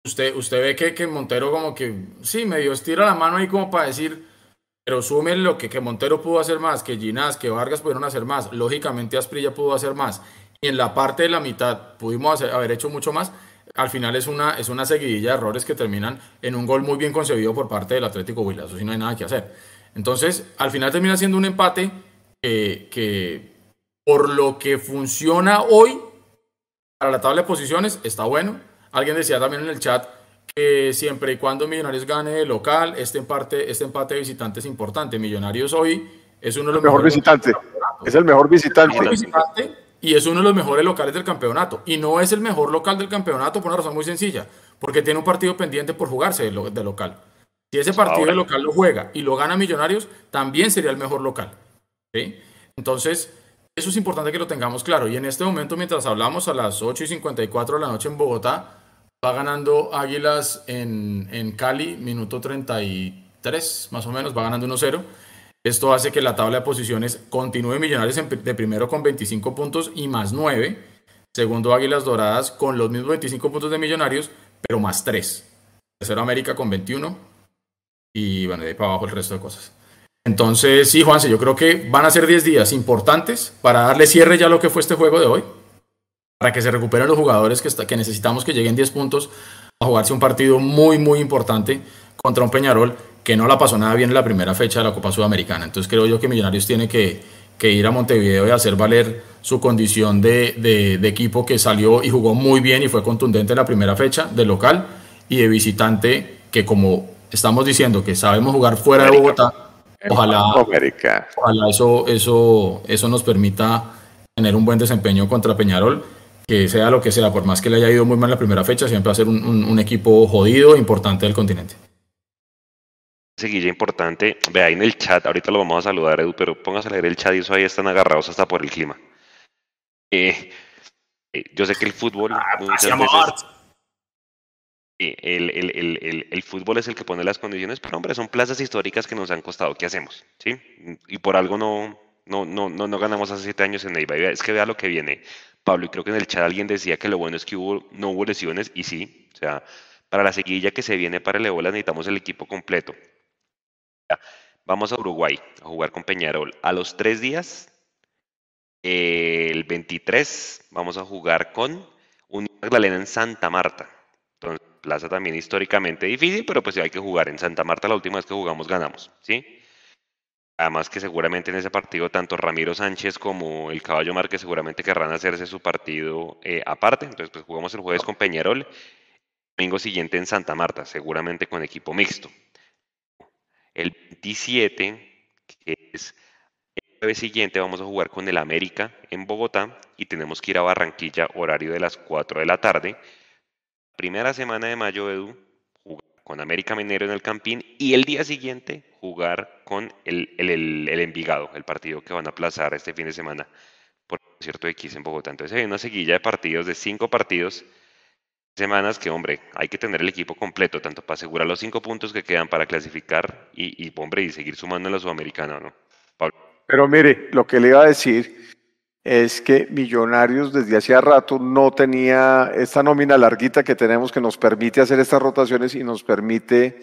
Usted, usted ve que, que Montero como que, sí, medio estira la mano ahí como para decir, pero sume lo que, que Montero pudo hacer más, que Ginás, que Vargas pudieron hacer más, lógicamente Asprilla pudo hacer más, y en la parte de la mitad pudimos haber hecho mucho más, al final es una, es una seguidilla de errores que terminan en un gol muy bien concebido por parte del Atlético Huila, eso sí no hay nada que hacer. Entonces, al final termina siendo un empate que, por lo que funciona hoy, para la tabla de posiciones, está bueno. Alguien decía también en el chat que siempre y cuando Millonarios gane de local, este empate, este empate de visitante es importante. Millonarios hoy es uno de los mejor mejores visitante. Es el mejor visitante. y es uno de los mejores locales del campeonato. Y no es el mejor local del campeonato por una razón muy sencilla, porque tiene un partido pendiente por jugarse de local. Si ese partido de local lo juega y lo gana Millonarios, también sería el mejor local. Entonces, Eso es importante que lo tengamos claro. Y en este momento, mientras hablamos a las 8 y 54 de la noche en Bogotá, va ganando Águilas en, en Cali, minuto 33, más o menos, va ganando 1-0. Esto hace que la tabla de posiciones continúe Millonarios de primero con 25 puntos y más 9. Segundo Águilas Doradas con los mismos 25 puntos de Millonarios, pero más 3. Tercero América con 21. Y bueno, de ahí para abajo el resto de cosas. Entonces, sí, Juanse, yo creo que van a ser 10 días importantes para darle cierre ya a lo que fue este juego de hoy. Para que se recuperen los jugadores que, que necesitamos que lleguen 10 puntos a jugarse un partido muy, muy importante contra un Peñarol que no la pasó nada bien en la primera fecha de la Copa Sudamericana. Entonces creo yo que Millonarios tiene que, ir a Montevideo y hacer valer su condición de, de, equipo que salió y jugó muy bien y fue contundente en la primera fecha de local y de visitante que como estamos diciendo que sabemos jugar fuera de Bogotá, Ojalá, ojalá eso, eso, eso nos permita tener un buen desempeño contra Peñarol, que sea lo que sea, por más que le haya ido muy mal la primera fecha, siempre va a ser un, equipo jodido, importante del continente. Seguilla importante, ve ahí en el chat, ahorita lo vamos a saludar Edu, pero póngase a leer el chat y eso ahí están agarrados hasta por el clima. Eh, eh, yo sé que el fútbol ah, muchas veces, el, el, fútbol es el que pone las condiciones, pero hombre, son plazas históricas que nos han costado. ¿Qué hacemos? ¿Sí? Y por algo no, no ganamos hace siete años en Neiva. Es que vea lo que viene, Pablo, y creo que en el chat alguien decía que lo bueno es que hubo, no hubo lesiones, y sí, o sea, para la seguilla que se viene para el Ebola necesitamos el equipo completo. Vamos a Uruguay a jugar con Peñarol. A los tres días, el 23, vamos a jugar con Unión Magdalena en Santa Marta. Plaza también históricamente difícil, pero pues hay que jugar. En Santa Marta la última vez que jugamos ganamos, ¿sí? Además que seguramente en ese partido tanto Ramiro Sánchez como el Caballo Márquez seguramente querrán hacerse su partido eh, aparte. Entonces pues jugamos el jueves con Peñarol, el domingo siguiente en Santa Marta, seguramente con equipo mixto. El 27, que es el jueves siguiente, vamos a jugar con el América en Bogotá y tenemos que ir a Barranquilla, horario de las 4 de la tarde primera semana de mayo, Edu, jugar con América Minero en el Campín y el día siguiente jugar con el, el, el, Envigado, el partido que van a aplazar este fin de semana por cierto X en Bogotá. Entonces hay una seguilla de partidos, de cinco partidos, semanas que, hombre, hay que tener el equipo completo, tanto para asegurar los cinco puntos que quedan para clasificar y, y hombre, y seguir sumando en la Sudamericana, ¿no? Pero mire, lo que le iba a decir es que Millonarios desde hacía rato no tenía esta nómina larguita que tenemos que nos permite hacer estas rotaciones y nos permite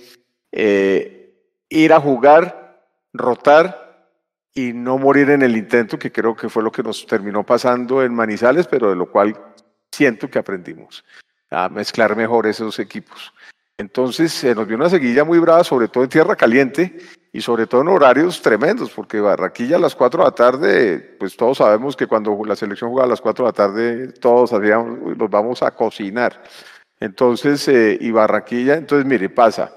eh, ir a jugar, rotar y no morir en el intento, que creo que fue lo que nos terminó pasando en Manizales, pero de lo cual siento que aprendimos a mezclar mejor esos equipos. Entonces se nos vio una seguilla muy brava, sobre todo en tierra caliente, y sobre todo en horarios tremendos, porque Barranquilla a las 4 de la tarde, pues todos sabemos que cuando la selección juega a las 4 de la tarde, todos sabíamos, nos vamos a cocinar. Entonces, eh, y Barranquilla, entonces mire, pasa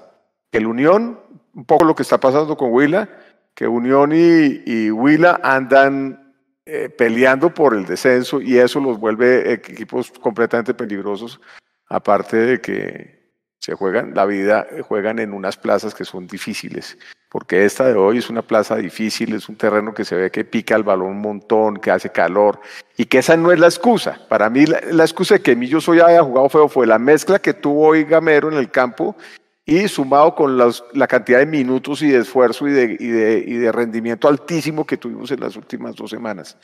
que el Unión, un poco lo que está pasando con Huila, que Unión y, Huila andan eh, peleando por el descenso y eso los vuelve equipos completamente peligrosos, aparte de que se juegan la vida, juegan en unas plazas que son difíciles porque esta de hoy es una plaza difícil, es un terreno que se ve que pica el balón un montón, que hace calor, y que esa no es la excusa. Para mí la, excusa de que Millo Soy haya jugado feo fue la mezcla que tuvo hoy Gamero en el campo y sumado con la cantidad de minutos y de esfuerzo y de, rendimiento altísimo que tuvimos en las últimas dos semanas.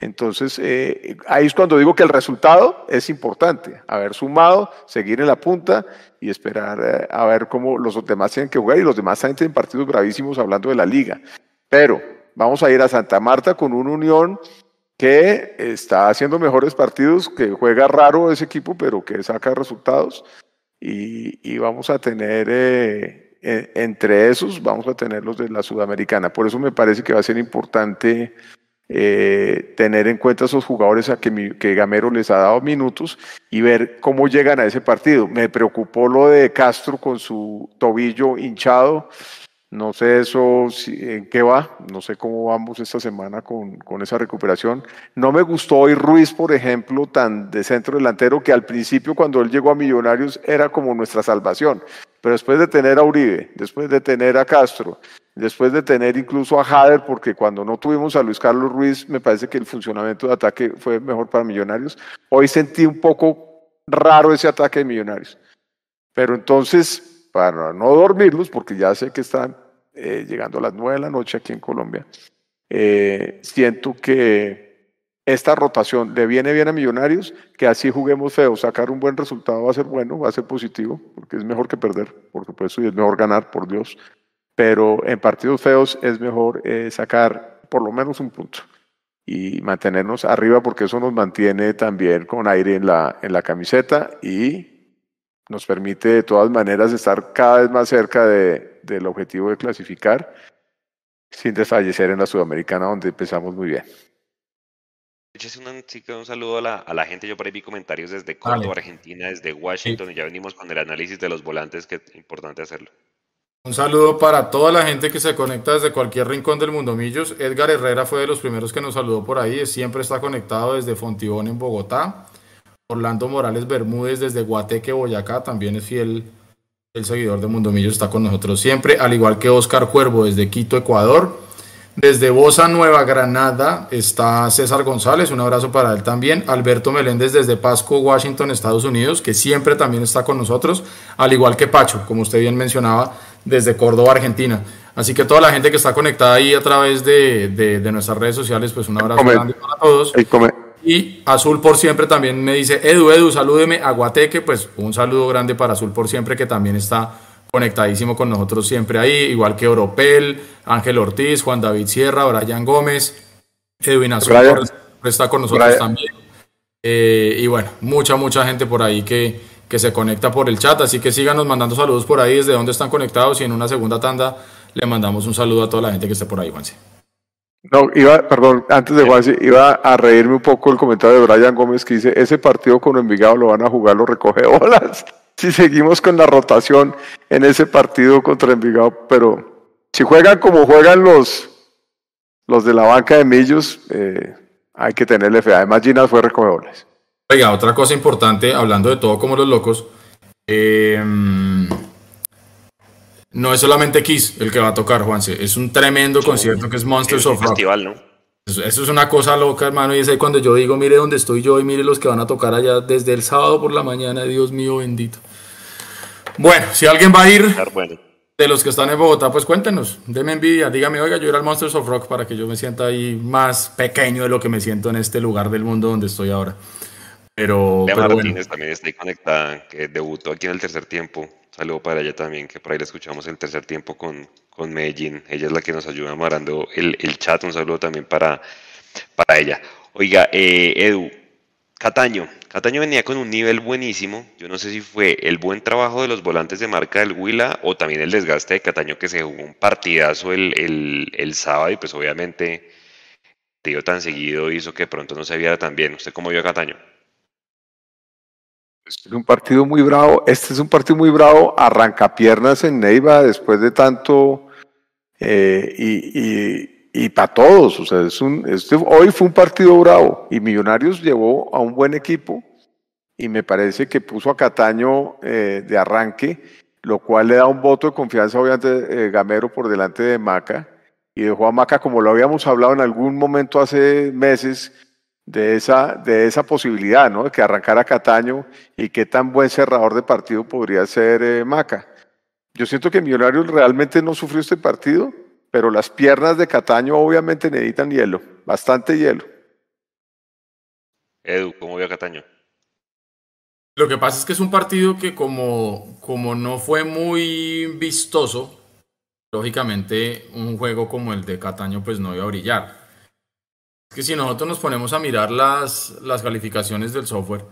Entonces, eh, ahí es cuando digo que el resultado es importante, haber sumado, seguir en la punta y esperar eh, a ver cómo los demás tienen que jugar y los demás también tienen partidos gravísimos hablando de la liga. Pero vamos a ir a Santa Marta con una unión que está haciendo mejores partidos, que juega raro ese equipo, pero que saca resultados y, vamos a tener, eh, eh, entre esos, vamos a tener los de la Sudamericana. Por eso me parece que va a ser importante eh, tener en cuenta esos jugadores a que, que Gamero les ha dado minutos y ver cómo llegan a ese partido. Me preocupó lo de Castro con su tobillo hinchado. No sé eso en qué va, no sé cómo vamos esta semana con, con, esa recuperación. No me gustó hoy Ruiz, por ejemplo, tan de centro delantero que al principio cuando él llegó a Millonarios era como nuestra salvación. Pero después de tener a Uribe, después de tener a Castro, después de tener incluso a Jader, porque cuando no tuvimos a Luis Carlos Ruiz, me parece que el funcionamiento de ataque fue mejor para Millonarios. Hoy sentí un poco raro ese ataque de Millonarios. Pero entonces, para no dormirlos, porque ya sé que están eh, llegando a las nueve de la noche aquí en Colombia, eh, siento que esta rotación le viene bien a Millonarios, que así juguemos feo, sacar un buen resultado va a ser bueno, va a ser positivo, porque es mejor que perder, por supuesto, y es mejor ganar, por Dios. Pero en partidos feos es mejor eh, sacar por lo menos un punto y mantenernos arriba, porque eso nos mantiene también con aire en la, en la camiseta y nos permite de todas maneras estar cada vez más cerca de, del objetivo de clasificar sin desfallecer en la Sudamericana, donde empezamos muy bien. Un, un saludo a la, a la, gente. Yo por ahí vi comentarios desde Córdoba, Argentina, desde Washington, y ya venimos con el análisis de los volantes, que es importante hacerlo. Un saludo para toda la gente que se conecta desde cualquier rincón del mundo Millos. Edgar Herrera fue de los primeros que nos saludó por ahí, siempre está conectado desde Fontibón en Bogotá. Orlando Morales Bermúdez desde Guateque, Boyacá, también es fiel el seguidor de Mundo Millos, está con nosotros siempre, al igual que Oscar Cuervo desde Quito, Ecuador. Desde Bosa, Nueva Granada, está César González, un abrazo para él también. Alberto Meléndez desde Pasco, Washington, Estados Unidos, que siempre también está con nosotros, al igual que Pacho, como usted bien mencionaba, desde Córdoba, Argentina. Así que toda la gente que está conectada ahí a través de, de, nuestras redes sociales, pues un abrazo grande para todos. Y Azul por siempre también me dice, Edu, Edu, salúdeme a Guateque, pues un saludo grande para Azul por siempre, que también está conectadísimo con nosotros siempre ahí, igual que Oropel, Ángel Ortiz, Juan David Sierra, Brian Gómez, Edwin Azul está con nosotros también. Eh, y bueno, mucha, mucha gente por ahí que, que se conecta por el chat, así que síganos mandando saludos por ahí desde donde están conectados y en una segunda tanda le mandamos un saludo a toda la gente que esté por ahí, Juanse. No, iba, perdón, antes de Juanse, iba a reírme un poco el comentario de Brian Gómez que dice, ese partido con Envigado lo van a jugar los recoge olas si seguimos con la rotación en ese partido contra Envigado, pero si juegan como juegan los, los de la banca de Millos, eh, hay que tenerle fe. Además, Ginas fue recogedoras. Oiga, otra cosa importante, hablando de todo como los locos, em, no es solamente Kiss el que va a tocar, Juanse, es un tremendo concierto que es Monsters of Rock. Festival, ¿no? Eso, es una cosa loca, hermano, y es ahí cuando yo digo, mire dónde estoy yo y mire los que van a tocar allá desde el sábado por la mañana, Dios mío bendito. Bueno, si alguien va a ir de los que están en Bogotá, pues cuéntenos, denme envidia, dígame, oiga, yo era al Monsters of Rock para que yo me sienta ahí más pequeño de lo que me siento en este lugar del mundo donde estoy ahora. Pero, pero Martínez también está ahí conectada, que debutó aquí en el tercer tiempo. Saludo para ella también, que por ahí la escuchamos en el tercer tiempo con, con Medellín. Ella es la que nos ayuda amarando el, el chat. Un saludo también para, para ella. Oiga, eh, Edu, Cataño, Cataño venía con un nivel buenísimo. Yo no sé si fue el buen trabajo de los volantes de marca del Huila o también el desgaste de Cataño que se jugó un partidazo el, sábado y pues obviamente dio tan seguido hizo que pronto no se viera tan bien. ¿Usted cómo vio a Cataño? Es un partido muy bravo. Este es un partido muy bravo. Arranca piernas en Neiva después de tanto eh, y y para todos. O sea, es un, este, hoy fue un partido bravo y Millonarios llevó a un buen equipo y me parece que puso a Cataño eh, de arranque, lo cual le da un voto de confianza obviamente eh, Gamero por delante de Maca y dejó a Maca como lo habíamos hablado en algún momento hace meses de esa, de esa posibilidad, ¿no? De que arrancara Cataño y qué tan buen cerrador de partido podría ser eh, Maca. Yo siento que Millonarios realmente no sufrió este partido, pero las piernas de Cataño obviamente necesitan hielo, bastante hielo. Edu, ¿cómo vio a Cataño? Lo que pasa es que es un partido que como, como no fue muy vistoso, lógicamente un juego como el de Cataño pues no iba a brillar. Que si nosotros nos ponemos a mirar las, las calificaciones del software,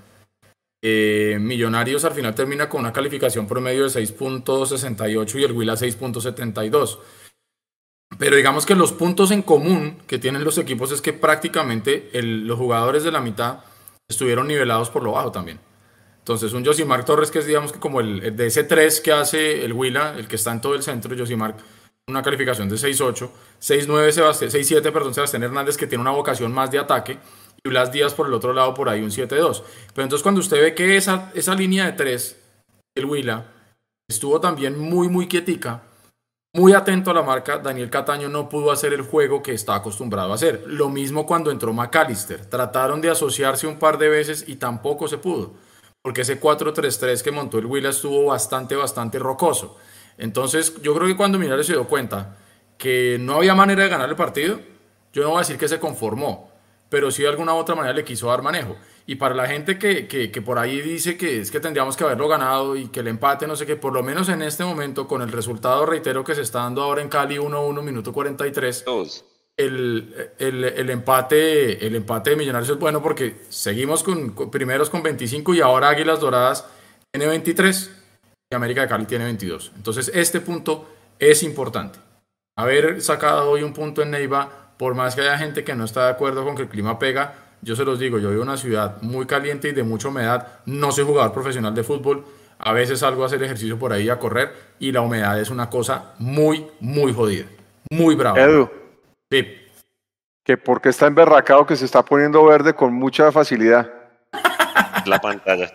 eh, Millonarios al final termina con una calificación promedio de 6.68 y el Huila 6.72. Pero digamos que los puntos en común que tienen los equipos es que prácticamente los jugadores de la mitad estuvieron nivelados por lo bajo también. Entonces, un Josimar Torres, que es digamos que como el, de ese 3 que hace el Huila, el que está en todo el centro, Josimar, una calificación de 6-8, 6-9, Sebastián, 6-7, perdón, Sebastián Hernández, que tiene una vocación más de ataque, y Blas Díaz por el otro lado, por ahí un 7-2. Pero entonces, cuando usted ve que esa, esa línea de 3, el Huila, estuvo también muy, muy quietica, muy atento a la marca, Daniel Cataño no pudo hacer el juego que está acostumbrado a hacer. Lo mismo cuando entró McAllister. Trataron de asociarse un par de veces y tampoco se pudo. Porque ese 4-3-3 que montó el Willa estuvo bastante, bastante rocoso. Entonces, yo creo que cuando Millonarios se dio cuenta que no había manera de ganar el partido, yo no voy a decir que se conformó, pero sí de alguna u otra manera le quiso dar manejo. Y para la gente que, que, por ahí dice que es que tendríamos que haberlo ganado y que el empate, no sé qué, por lo menos en este momento, con el resultado, reitero, que se está dando ahora en Cali 1-1, minuto 43, el, el, el, empate, el empate de Millonarios es bueno porque seguimos con, primeros con 25 y ahora Águilas Doradas tiene 23 y América de Cali tiene 22. Entonces este punto es importante. Haber sacado hoy un punto en Neiva, por más que haya gente que no está de acuerdo con que el clima pega, yo se los digo, yo vivo en una ciudad muy caliente y de mucha humedad, no soy jugador profesional de fútbol, a veces salgo a hacer ejercicio por ahí a correr y la humedad es una cosa muy, muy jodida, muy brava. Edu. Sí. Que porque está emberracado que se está poniendo verde con mucha facilidad. La pantalla.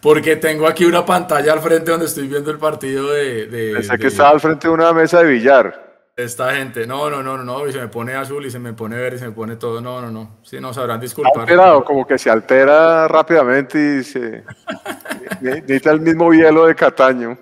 Porque tengo aquí una pantalla al frente donde estoy viendo el partido de... de Pensé que estaba al frente de una mesa de billar. Esta gente, no, no, no, no, y se me pone azul y se me pone verde y se me pone todo, no, no, no, sí, no sabrán disculpar. Alterado, como que se altera rápidamente y se necesita el mismo hielo de Cataño.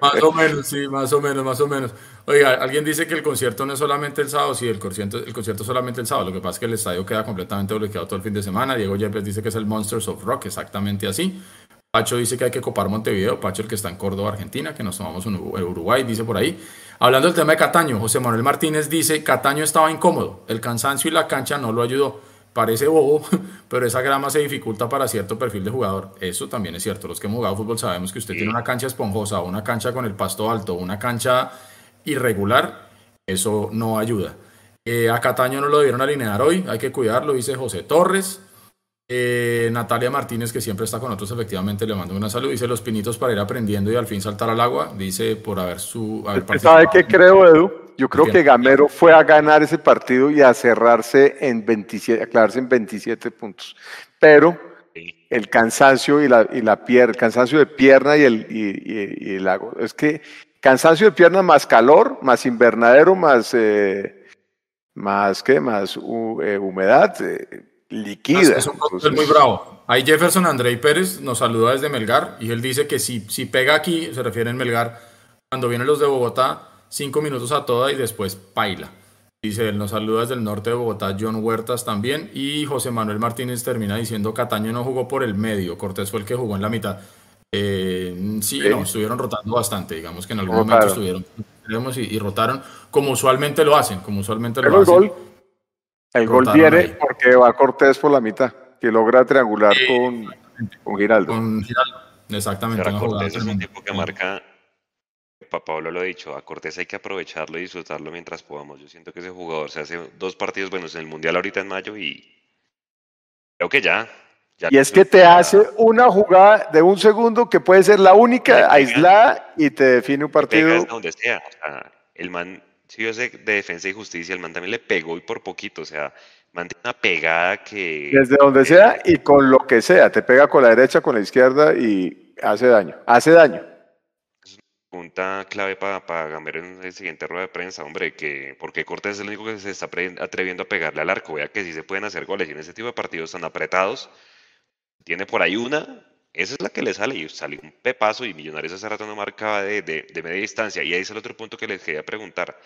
Más o menos, sí, más o menos, más o menos. Oiga, alguien dice que el concierto no es solamente el sábado, sí, el concierto, el concierto es solamente el sábado, lo que pasa es que el estadio queda completamente bloqueado todo el fin de semana, Diego Yepes dice que es el Monsters of Rock, exactamente así. Pacho dice que hay que copar Montevideo, Pacho el que está en Córdoba, Argentina, que nos tomamos un Uruguay, dice por ahí. Hablando del tema de Cataño, José Manuel Martínez dice, Cataño estaba incómodo, el cansancio y la cancha no lo ayudó. Parece bobo, pero esa grama se dificulta para cierto perfil de jugador. Eso también es cierto. Los que hemos jugado fútbol sabemos que usted tiene una cancha esponjosa, una cancha con el pasto alto, una cancha irregular, eso no ayuda. Eh, a Cataño no lo debieron alinear hoy, hay que cuidarlo, dice José Torres. Eh, Natalia Martínez, que siempre está con nosotros, efectivamente le mando una salud. Dice los pinitos para ir aprendiendo y al fin saltar al agua. Dice por haber su. ¿Sabe qué creo, Edu? Yo creo que Gamero fue a ganar ese partido y a cerrarse en 27, a aclararse en 27 puntos. Pero el cansancio y la, y la pierna, cansancio de pierna y el, y, el lago. Es que cansancio de pierna más calor, más invernadero, más, eh, más, ¿qué? Más eh, humedad. Eh, liquida. Es, un muy bravo. Ahí Jefferson Andrei Pérez nos saluda desde Melgar y él dice que si, si pega aquí, se refiere en Melgar, cuando vienen los de Bogotá, cinco minutos a toda y después paila. Dice él, nos saluda desde el norte de Bogotá, John Huertas también. Y José Manuel Martínez termina diciendo, Cataño no jugó por el medio, Cortés fue el que jugó en la mitad. Eh, sí, no, estuvieron rotando bastante, digamos que en algún momento estuvieron y, y, rotaron como usualmente lo hacen, como usualmente lo hacen. El gol viene porque va Cortés por la mitad, que logra triangular con, con Giraldo. Con Giraldo, exactamente. Cortés es un tipo que marca, Pablo lo ha dicho, a Cortés hay que aprovecharlo y disfrutarlo mientras podamos. Yo siento que ese jugador se hace dos partidos buenos en el Mundial ahorita en mayo y creo que ya. Y es que te hace una jugada de un segundo que puede ser la única, aislada, y te define un partido. donde sea. el man si yo sé de defensa y justicia, el man también le pegó y por poquito, o sea, mantiene una pegada que... Desde donde sea y con lo que sea, te pega con la derecha, con la izquierda y hace daño, hace daño. Es una pregunta clave para, para Gamero en el siguiente rueda de prensa, hombre, que porque Cortés es el único que se está atreviendo a pegarle al arco, vea que sí se pueden hacer goles y en ese tipo de partidos tan apretados, tiene por ahí una, esa es la que le sale y sale un pepazo y Millonarios hace rato no marcaba de, de, media distancia y ahí es el otro punto que les quería preguntar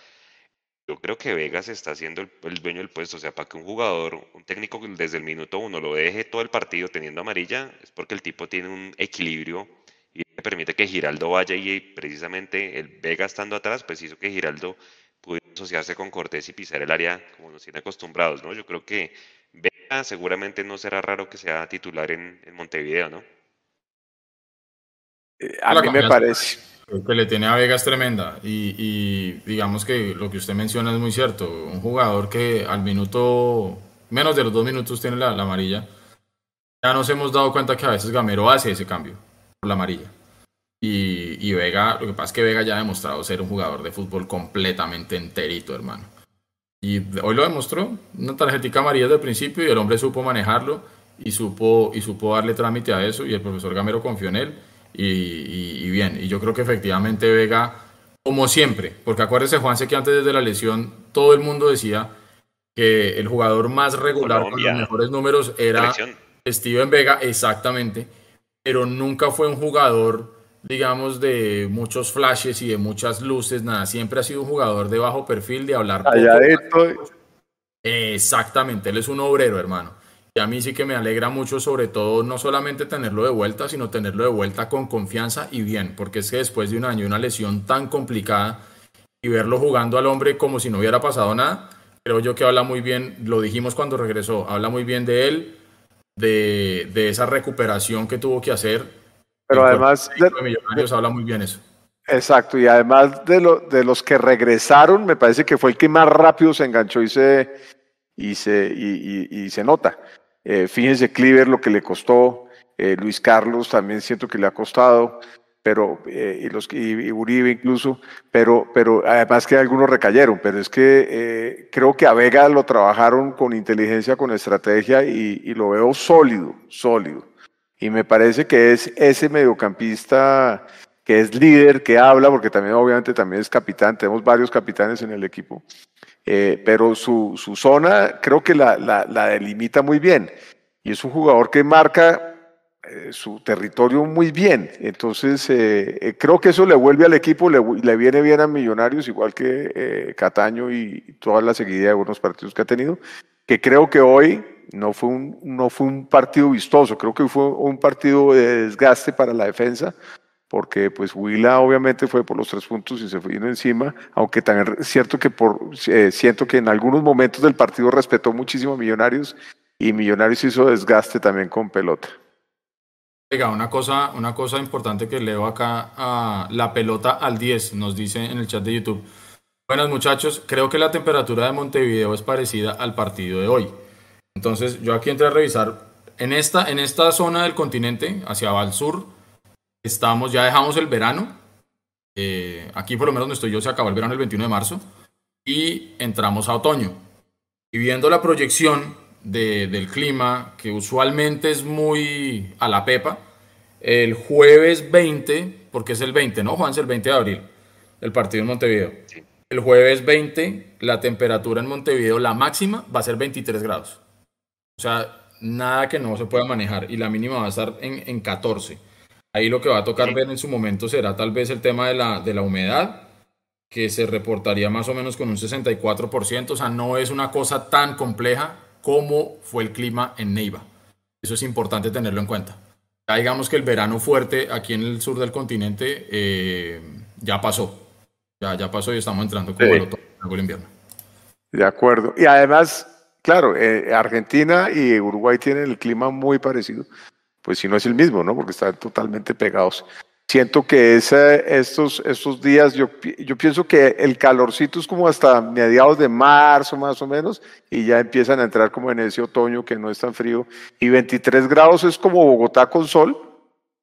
yo creo que Vegas está siendo el, dueño del puesto. O sea, para que un jugador, un técnico desde el minuto uno lo deje todo el partido teniendo amarilla, es porque el tipo tiene un equilibrio y permite que Giraldo vaya y precisamente el Vega estando atrás, pues hizo que Giraldo pudiera asociarse con Cortés y pisar el área como nos tiene acostumbrados, ¿no? Yo creo que Vega seguramente no será raro que sea titular en, Montevideo, ¿no? Eh, a mí me parece. Creo que le tiene a Vegas tremenda y, digamos que lo que usted menciona es muy cierto. Un jugador que al minuto, menos de los dos minutos tiene la, amarilla. Ya nos hemos dado cuenta que a veces Gamero hace ese cambio por la amarilla. Y, Vega, lo que pasa es que Vega ya ha demostrado ser un jugador de fútbol completamente enterito, hermano. Y hoy lo demostró, una tarjetita amarilla desde el principio y el hombre supo manejarlo y supo, y supo darle trámite a eso y el profesor Gamero confió en él y, bien. Y yo creo que efectivamente Vega, como siempre, porque acuérdese Juanse que antes de la lesión todo el mundo decía que el jugador más regular con los mejores números era Steven Vega, exactamente, pero nunca fue un jugador digamos, de muchos flashes y de muchas luces, nada, siempre ha sido un jugador de bajo perfil, de hablar poco. Exactamente, él es un obrero, hermano. Y a mí sí que me alegra mucho, sobre todo, no solamente tenerlo de vuelta, sino tenerlo de vuelta con confianza y bien, porque es que después de un año, una lesión tan complicada, y verlo jugando al hombre como si no hubiera pasado nada, creo yo que habla muy bien, lo dijimos cuando regresó, habla muy bien de él, de, de esa recuperación que tuvo que hacer. Pero además... De, millonarios habla muy bien eso. Exacto, y además de, lo, de los que regresaron, me parece que fue el que más rápido se enganchó y se, y se, y, se nota. Eh, fíjense Cliver lo que le costó, eh, Luis Carlos también siento que le ha costado, pero eh, y, los, y, Uribe incluso, pero, pero además que algunos recayeron, pero es que creo que a Vega lo trabajaron con inteligencia, con estrategia y, y lo veo sólido, sólido. Y me parece que es ese mediocampista que es líder, que habla, porque también obviamente también es capitán, tenemos varios capitanes en el equipo, eh, pero su, su, zona creo que la, la, delimita muy bien. Y es un jugador que marca eh, su territorio muy bien. Entonces, eh, creo que eso le vuelve al equipo, le, le viene bien a Millonarios, igual que Cataño y toda la seguida de buenos partidos que ha tenido, que creo que hoy no fue un, no fue un partido vistoso, creo que fue un partido de desgaste para la defensa, porque pues Huila obviamente fue por los tres puntos y se fue encima, aunque también es cierto que por, eh, siento que en algunos momentos del partido respetó muchísimo a Millonarios y Millonarios hizo desgaste también con pelota. Oiga, una cosa, una cosa importante que leo acá, a la pelota al 10, nos dice en el chat de YouTube. Buenas muchachos, creo que la temperatura de Montevideo es parecida al partido de hoy. Entonces yo aquí entré a revisar, en esta, en esta zona del continente, hacia el sur, Estamos, ya dejamos el verano. Eh, aquí por lo menos donde estoy yo se acabó el verano el 21 de marzo. Y entramos a otoño. Y viendo la proyección del clima, que usualmente es muy a la pepa, el jueves 20, porque es el 20, ¿no, Juan? Es el 20 de abril, el partido en Montevideo. El jueves 20, la temperatura en Montevideo, la máxima, va a ser 23 grados. O sea, nada que no se pueda manejar. Y la mínima va a estar en, en 14. Ahí lo que va a tocar ver en su momento será tal vez el tema de la, de la humedad, que se reportaría más o menos con un 64%, o sea, no es una cosa tan compleja como fue el clima en Neiva. Eso es importante tenerlo en cuenta. Ya digamos que el verano fuerte aquí en el sur del continente eh, ya pasó. Ya, ya pasó y estamos entrando con el invierno. De acuerdo. Y además, claro, eh, Argentina y Uruguay tienen el clima muy parecido pues si no es el mismo, ¿no? Porque están totalmente pegados. Siento que ese, estos, estos días, yo, yo pienso que el calorcito es como hasta mediados de marzo más o menos, y ya empiezan a entrar como en ese otoño que no es tan frío. Y 23 grados es como Bogotá con sol,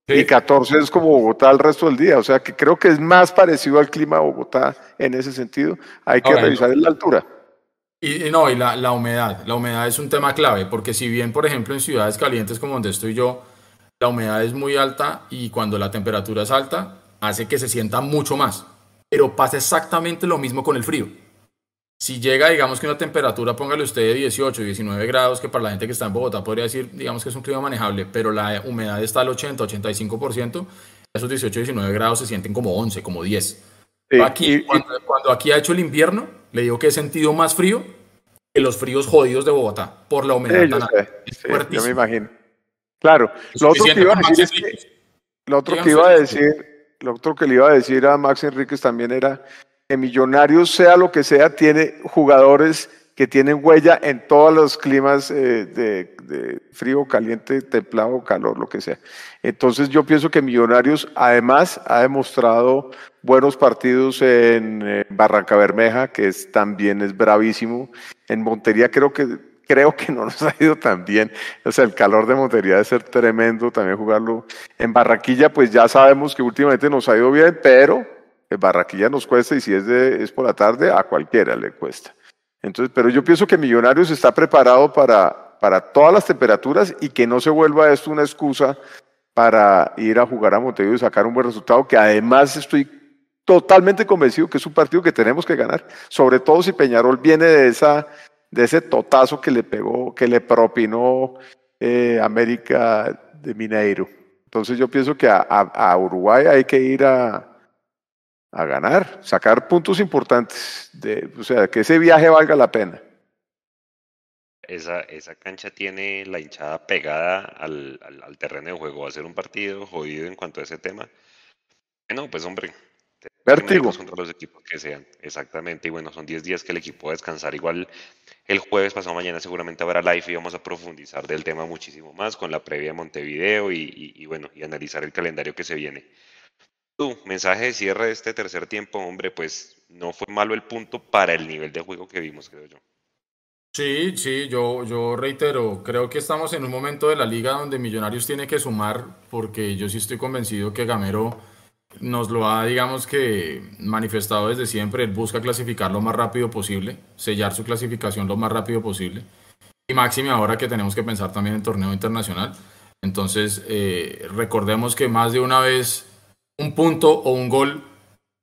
y 14 es como Bogotá el resto del día. O sea que creo que es más parecido al clima de Bogotá en ese sentido. Hay que revisar la altura. Y, no, y la, la humedad. La humedad es un tema clave, porque si bien, por ejemplo, en ciudades calientes como donde estoy yo, la humedad es muy alta y cuando la temperatura es alta hace que se sienta mucho más. Pero pasa exactamente lo mismo con el frío. Si llega, digamos que una temperatura, póngale usted de 18, 19 grados, que para la gente que está en Bogotá podría decir, digamos que es un clima manejable, pero la humedad está al 80, 85%, esos 18, 19 grados se sienten como 11, como 10. aquí, cuando, aquí ha hecho el invierno, le digo que he sentido más frío que los fríos jodidos de Bogotá, por la humedad tan alta. yo me imagino. Claro, lo otro que iba a decir es que, lo otro que iba a decir, lo otro que le iba a decir a Max Enríquez también era Millonarios, sea lo que sea, tiene jugadores que tienen huella en todos los climas eh, de, frío, caliente, templado, calor, lo que sea. Entonces yo pienso que Millonarios además ha demostrado buenos partidos en eh, Barranca Bermeja, que es, también es bravísimo. En Montería creo que creo que no nos ha ido tan bien. O sea, el calor de Montería debe ser tremendo también jugarlo. En Barranquilla, pues ya sabemos que últimamente nos ha ido bien, pero en Barranquilla nos cuesta y si es, de, es por la tarde, a cualquiera le cuesta. Entonces, pero yo pienso que Millonarios está preparado para, para todas las temperaturas y que no se vuelva esto una excusa para ir a jugar a Montevideo y sacar un buen resultado, que además estoy totalmente convencido que es un partido que tenemos que ganar, sobre todo si Peñarol viene de, esa, de ese totazo que le pegó, que le propinó eh, América de Mineiro. Entonces yo pienso que a, Uruguay hay que ir a, a, ganar, sacar puntos importantes, de, o sea, que ese viaje valga la pena. Esa, esa cancha tiene la hinchada pegada al, al, terreno de juego. Va a ser un partido jodido en cuanto a ese tema. Bueno, pues hombre, Vértigo. Contra los equipos que sean, exactamente. Y bueno, son 10 días que el equipo va a descansar. Igual el jueves, pasado mañana, seguramente habrá live y vamos a profundizar del tema muchísimo más con la previa de Montevideo y, y, bueno, y analizar el calendario que se viene. Tu mensaje de cierre de este tercer tiempo, hombre, pues no fue malo el punto para el nivel de juego que vimos, creo yo. Sí, sí, yo, yo reitero, creo que estamos en un momento de la liga donde Millonarios tiene que sumar, porque yo sí estoy convencido que Gamero nos lo ha, digamos que, manifestado desde siempre. Él busca clasificar lo más rápido posible, sellar su clasificación lo más rápido posible. Y máxime ahora que tenemos que pensar también en torneo internacional. Entonces, eh, recordemos que más de una vez un punto o un gol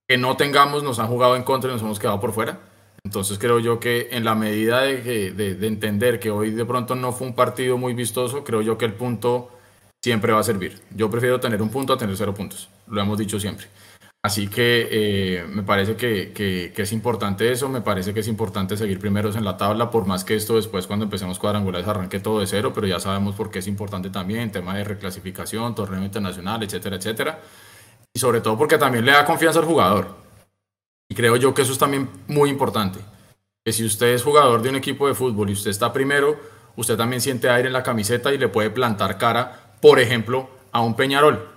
que no tengamos nos han jugado en contra y nos hemos quedado por fuera. Entonces creo yo que en la medida de, de, entender que hoy de pronto no fue un partido muy vistoso, creo yo que el punto siempre va a servir. Yo prefiero tener un punto a tener cero puntos, lo hemos dicho siempre. Así que eh, me parece que, que, es importante eso, me parece que es importante seguir primeros en la tabla, por más que esto después cuando empecemos cuadrangulares arranque todo de cero, pero ya sabemos por qué es importante también, tema de reclasificación, torneo internacional, etcétera, etcétera. Y sobre todo porque también le da confianza al jugador. Y creo yo que eso es también muy importante. Que si usted es jugador de un equipo de fútbol y usted está primero, usted también siente aire en la camiseta y le puede plantar cara, por ejemplo, a un Peñarol.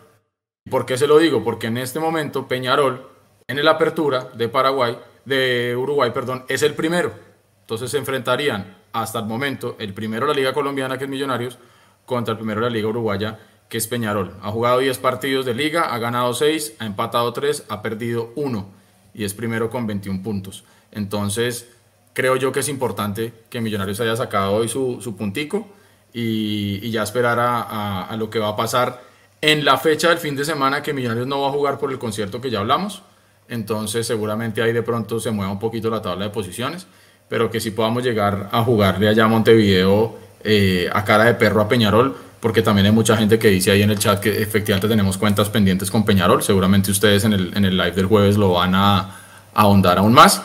¿Por qué se lo digo? Porque en este momento Peñarol, en el apertura de Paraguay, de Uruguay, perdón, es el primero. Entonces se enfrentarían hasta el momento el primero de la Liga Colombiana, que es Millonarios, contra el primero de la Liga Uruguaya, que es Peñarol. Ha jugado 10 partidos de liga, ha ganado 6, ha empatado 3, ha perdido 1 y es primero con 21 puntos. Entonces, creo yo que es importante que Millonarios haya sacado hoy su, su puntico y, ya esperar a, a, lo que va a pasar en la fecha del fin de semana que Millonarios no va a jugar por el concierto que ya hablamos. Entonces, seguramente ahí de pronto se mueva un poquito la tabla de posiciones, pero que si podamos llegar a jugarle allá a Montevideo eh, a cara de perro a Peñarol, porque también hay mucha gente que dice ahí en el chat que efectivamente tenemos cuentas pendientes con Peñarol. Seguramente ustedes en el, en el live del jueves lo van a, ahondar aún más.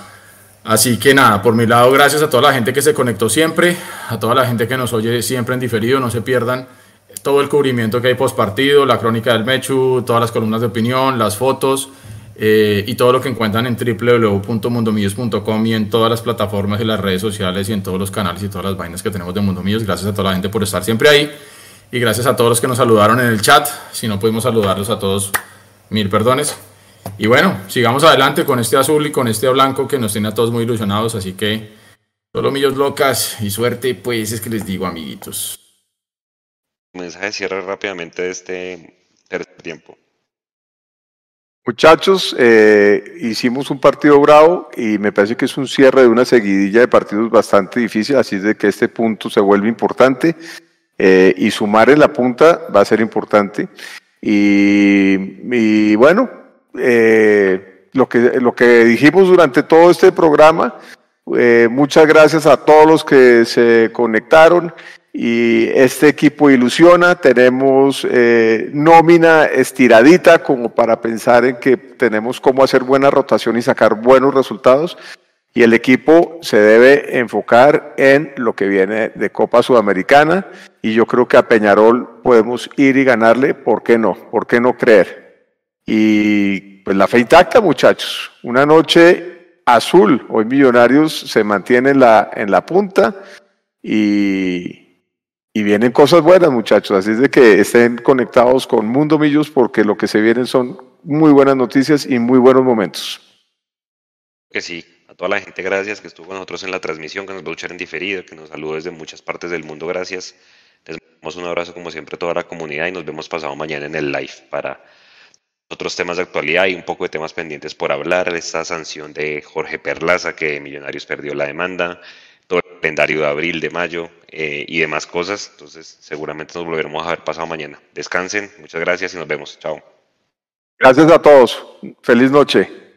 Así que nada, por mi lado, gracias a toda la gente que se conectó siempre, a toda la gente que nos oye siempre en diferido, no se pierdan todo el cubrimiento que hay post partido, la crónica del Mechu, todas las columnas de opinión, las fotos eh, y todo lo que encuentran en www.mundomillos.com y en todas las plataformas y las redes sociales y en todos los canales y todas las vainas que tenemos de Mundo Millos. Gracias a toda la gente por estar siempre ahí. Y gracias a todos los que nos saludaron en el chat. Si no pudimos saludarlos a todos, mil perdones. Y bueno, sigamos adelante con este azul y con este blanco que nos tiene a todos muy ilusionados. Así que solo millos locas y suerte, pues es que les digo, amiguitos. Mensaje de cierre rápidamente de este tercer tiempo. Muchachos, eh, hicimos un partido bravo y me parece que es un cierre de una seguidilla de partidos bastante difícil, así es de que este punto se vuelve importante. Eh, y sumar en la punta va a ser importante. Y, bueno, eh, lo, que, lo que dijimos durante todo este programa, eh, muchas gracias a todos los que se conectaron y este equipo ilusiona, tenemos nómina estiradita como para pensar en que tenemos cómo hacer buena rotación y sacar buenos resultados y el equipo se debe enfocar en lo que viene de Copa Sudamericana y yo creo que a Peñarol podemos ir y ganarle, ¿por qué no? ¿Por qué no creer? Y pues la fe intacta, muchachos. Una noche azul, hoy Millonarios se mantiene en la, en la punta y, y vienen cosas buenas, muchachos. Así es de que estén conectados con Mundo Millos porque lo que se vienen son muy buenas noticias y muy buenos momentos. Que sí, toda la gente, gracias, que estuvo con nosotros en la transmisión, que nos va a escuchar en diferido, que nos saludó desde muchas partes del mundo, gracias. Les damos un abrazo como siempre a toda la comunidad y nos vemos pasado mañana en el live para otros temas de actualidad y un poco de temas pendientes por hablar, esta sanción de Jorge Perlaza, que Millonarios perdió la demanda, todo el calendario de abril, de mayo eh, y demás cosas. Entonces, seguramente nos volveremos a ver pasado mañana. Descansen, muchas gracias y nos vemos. Chao. Gracias a todos. Feliz noche.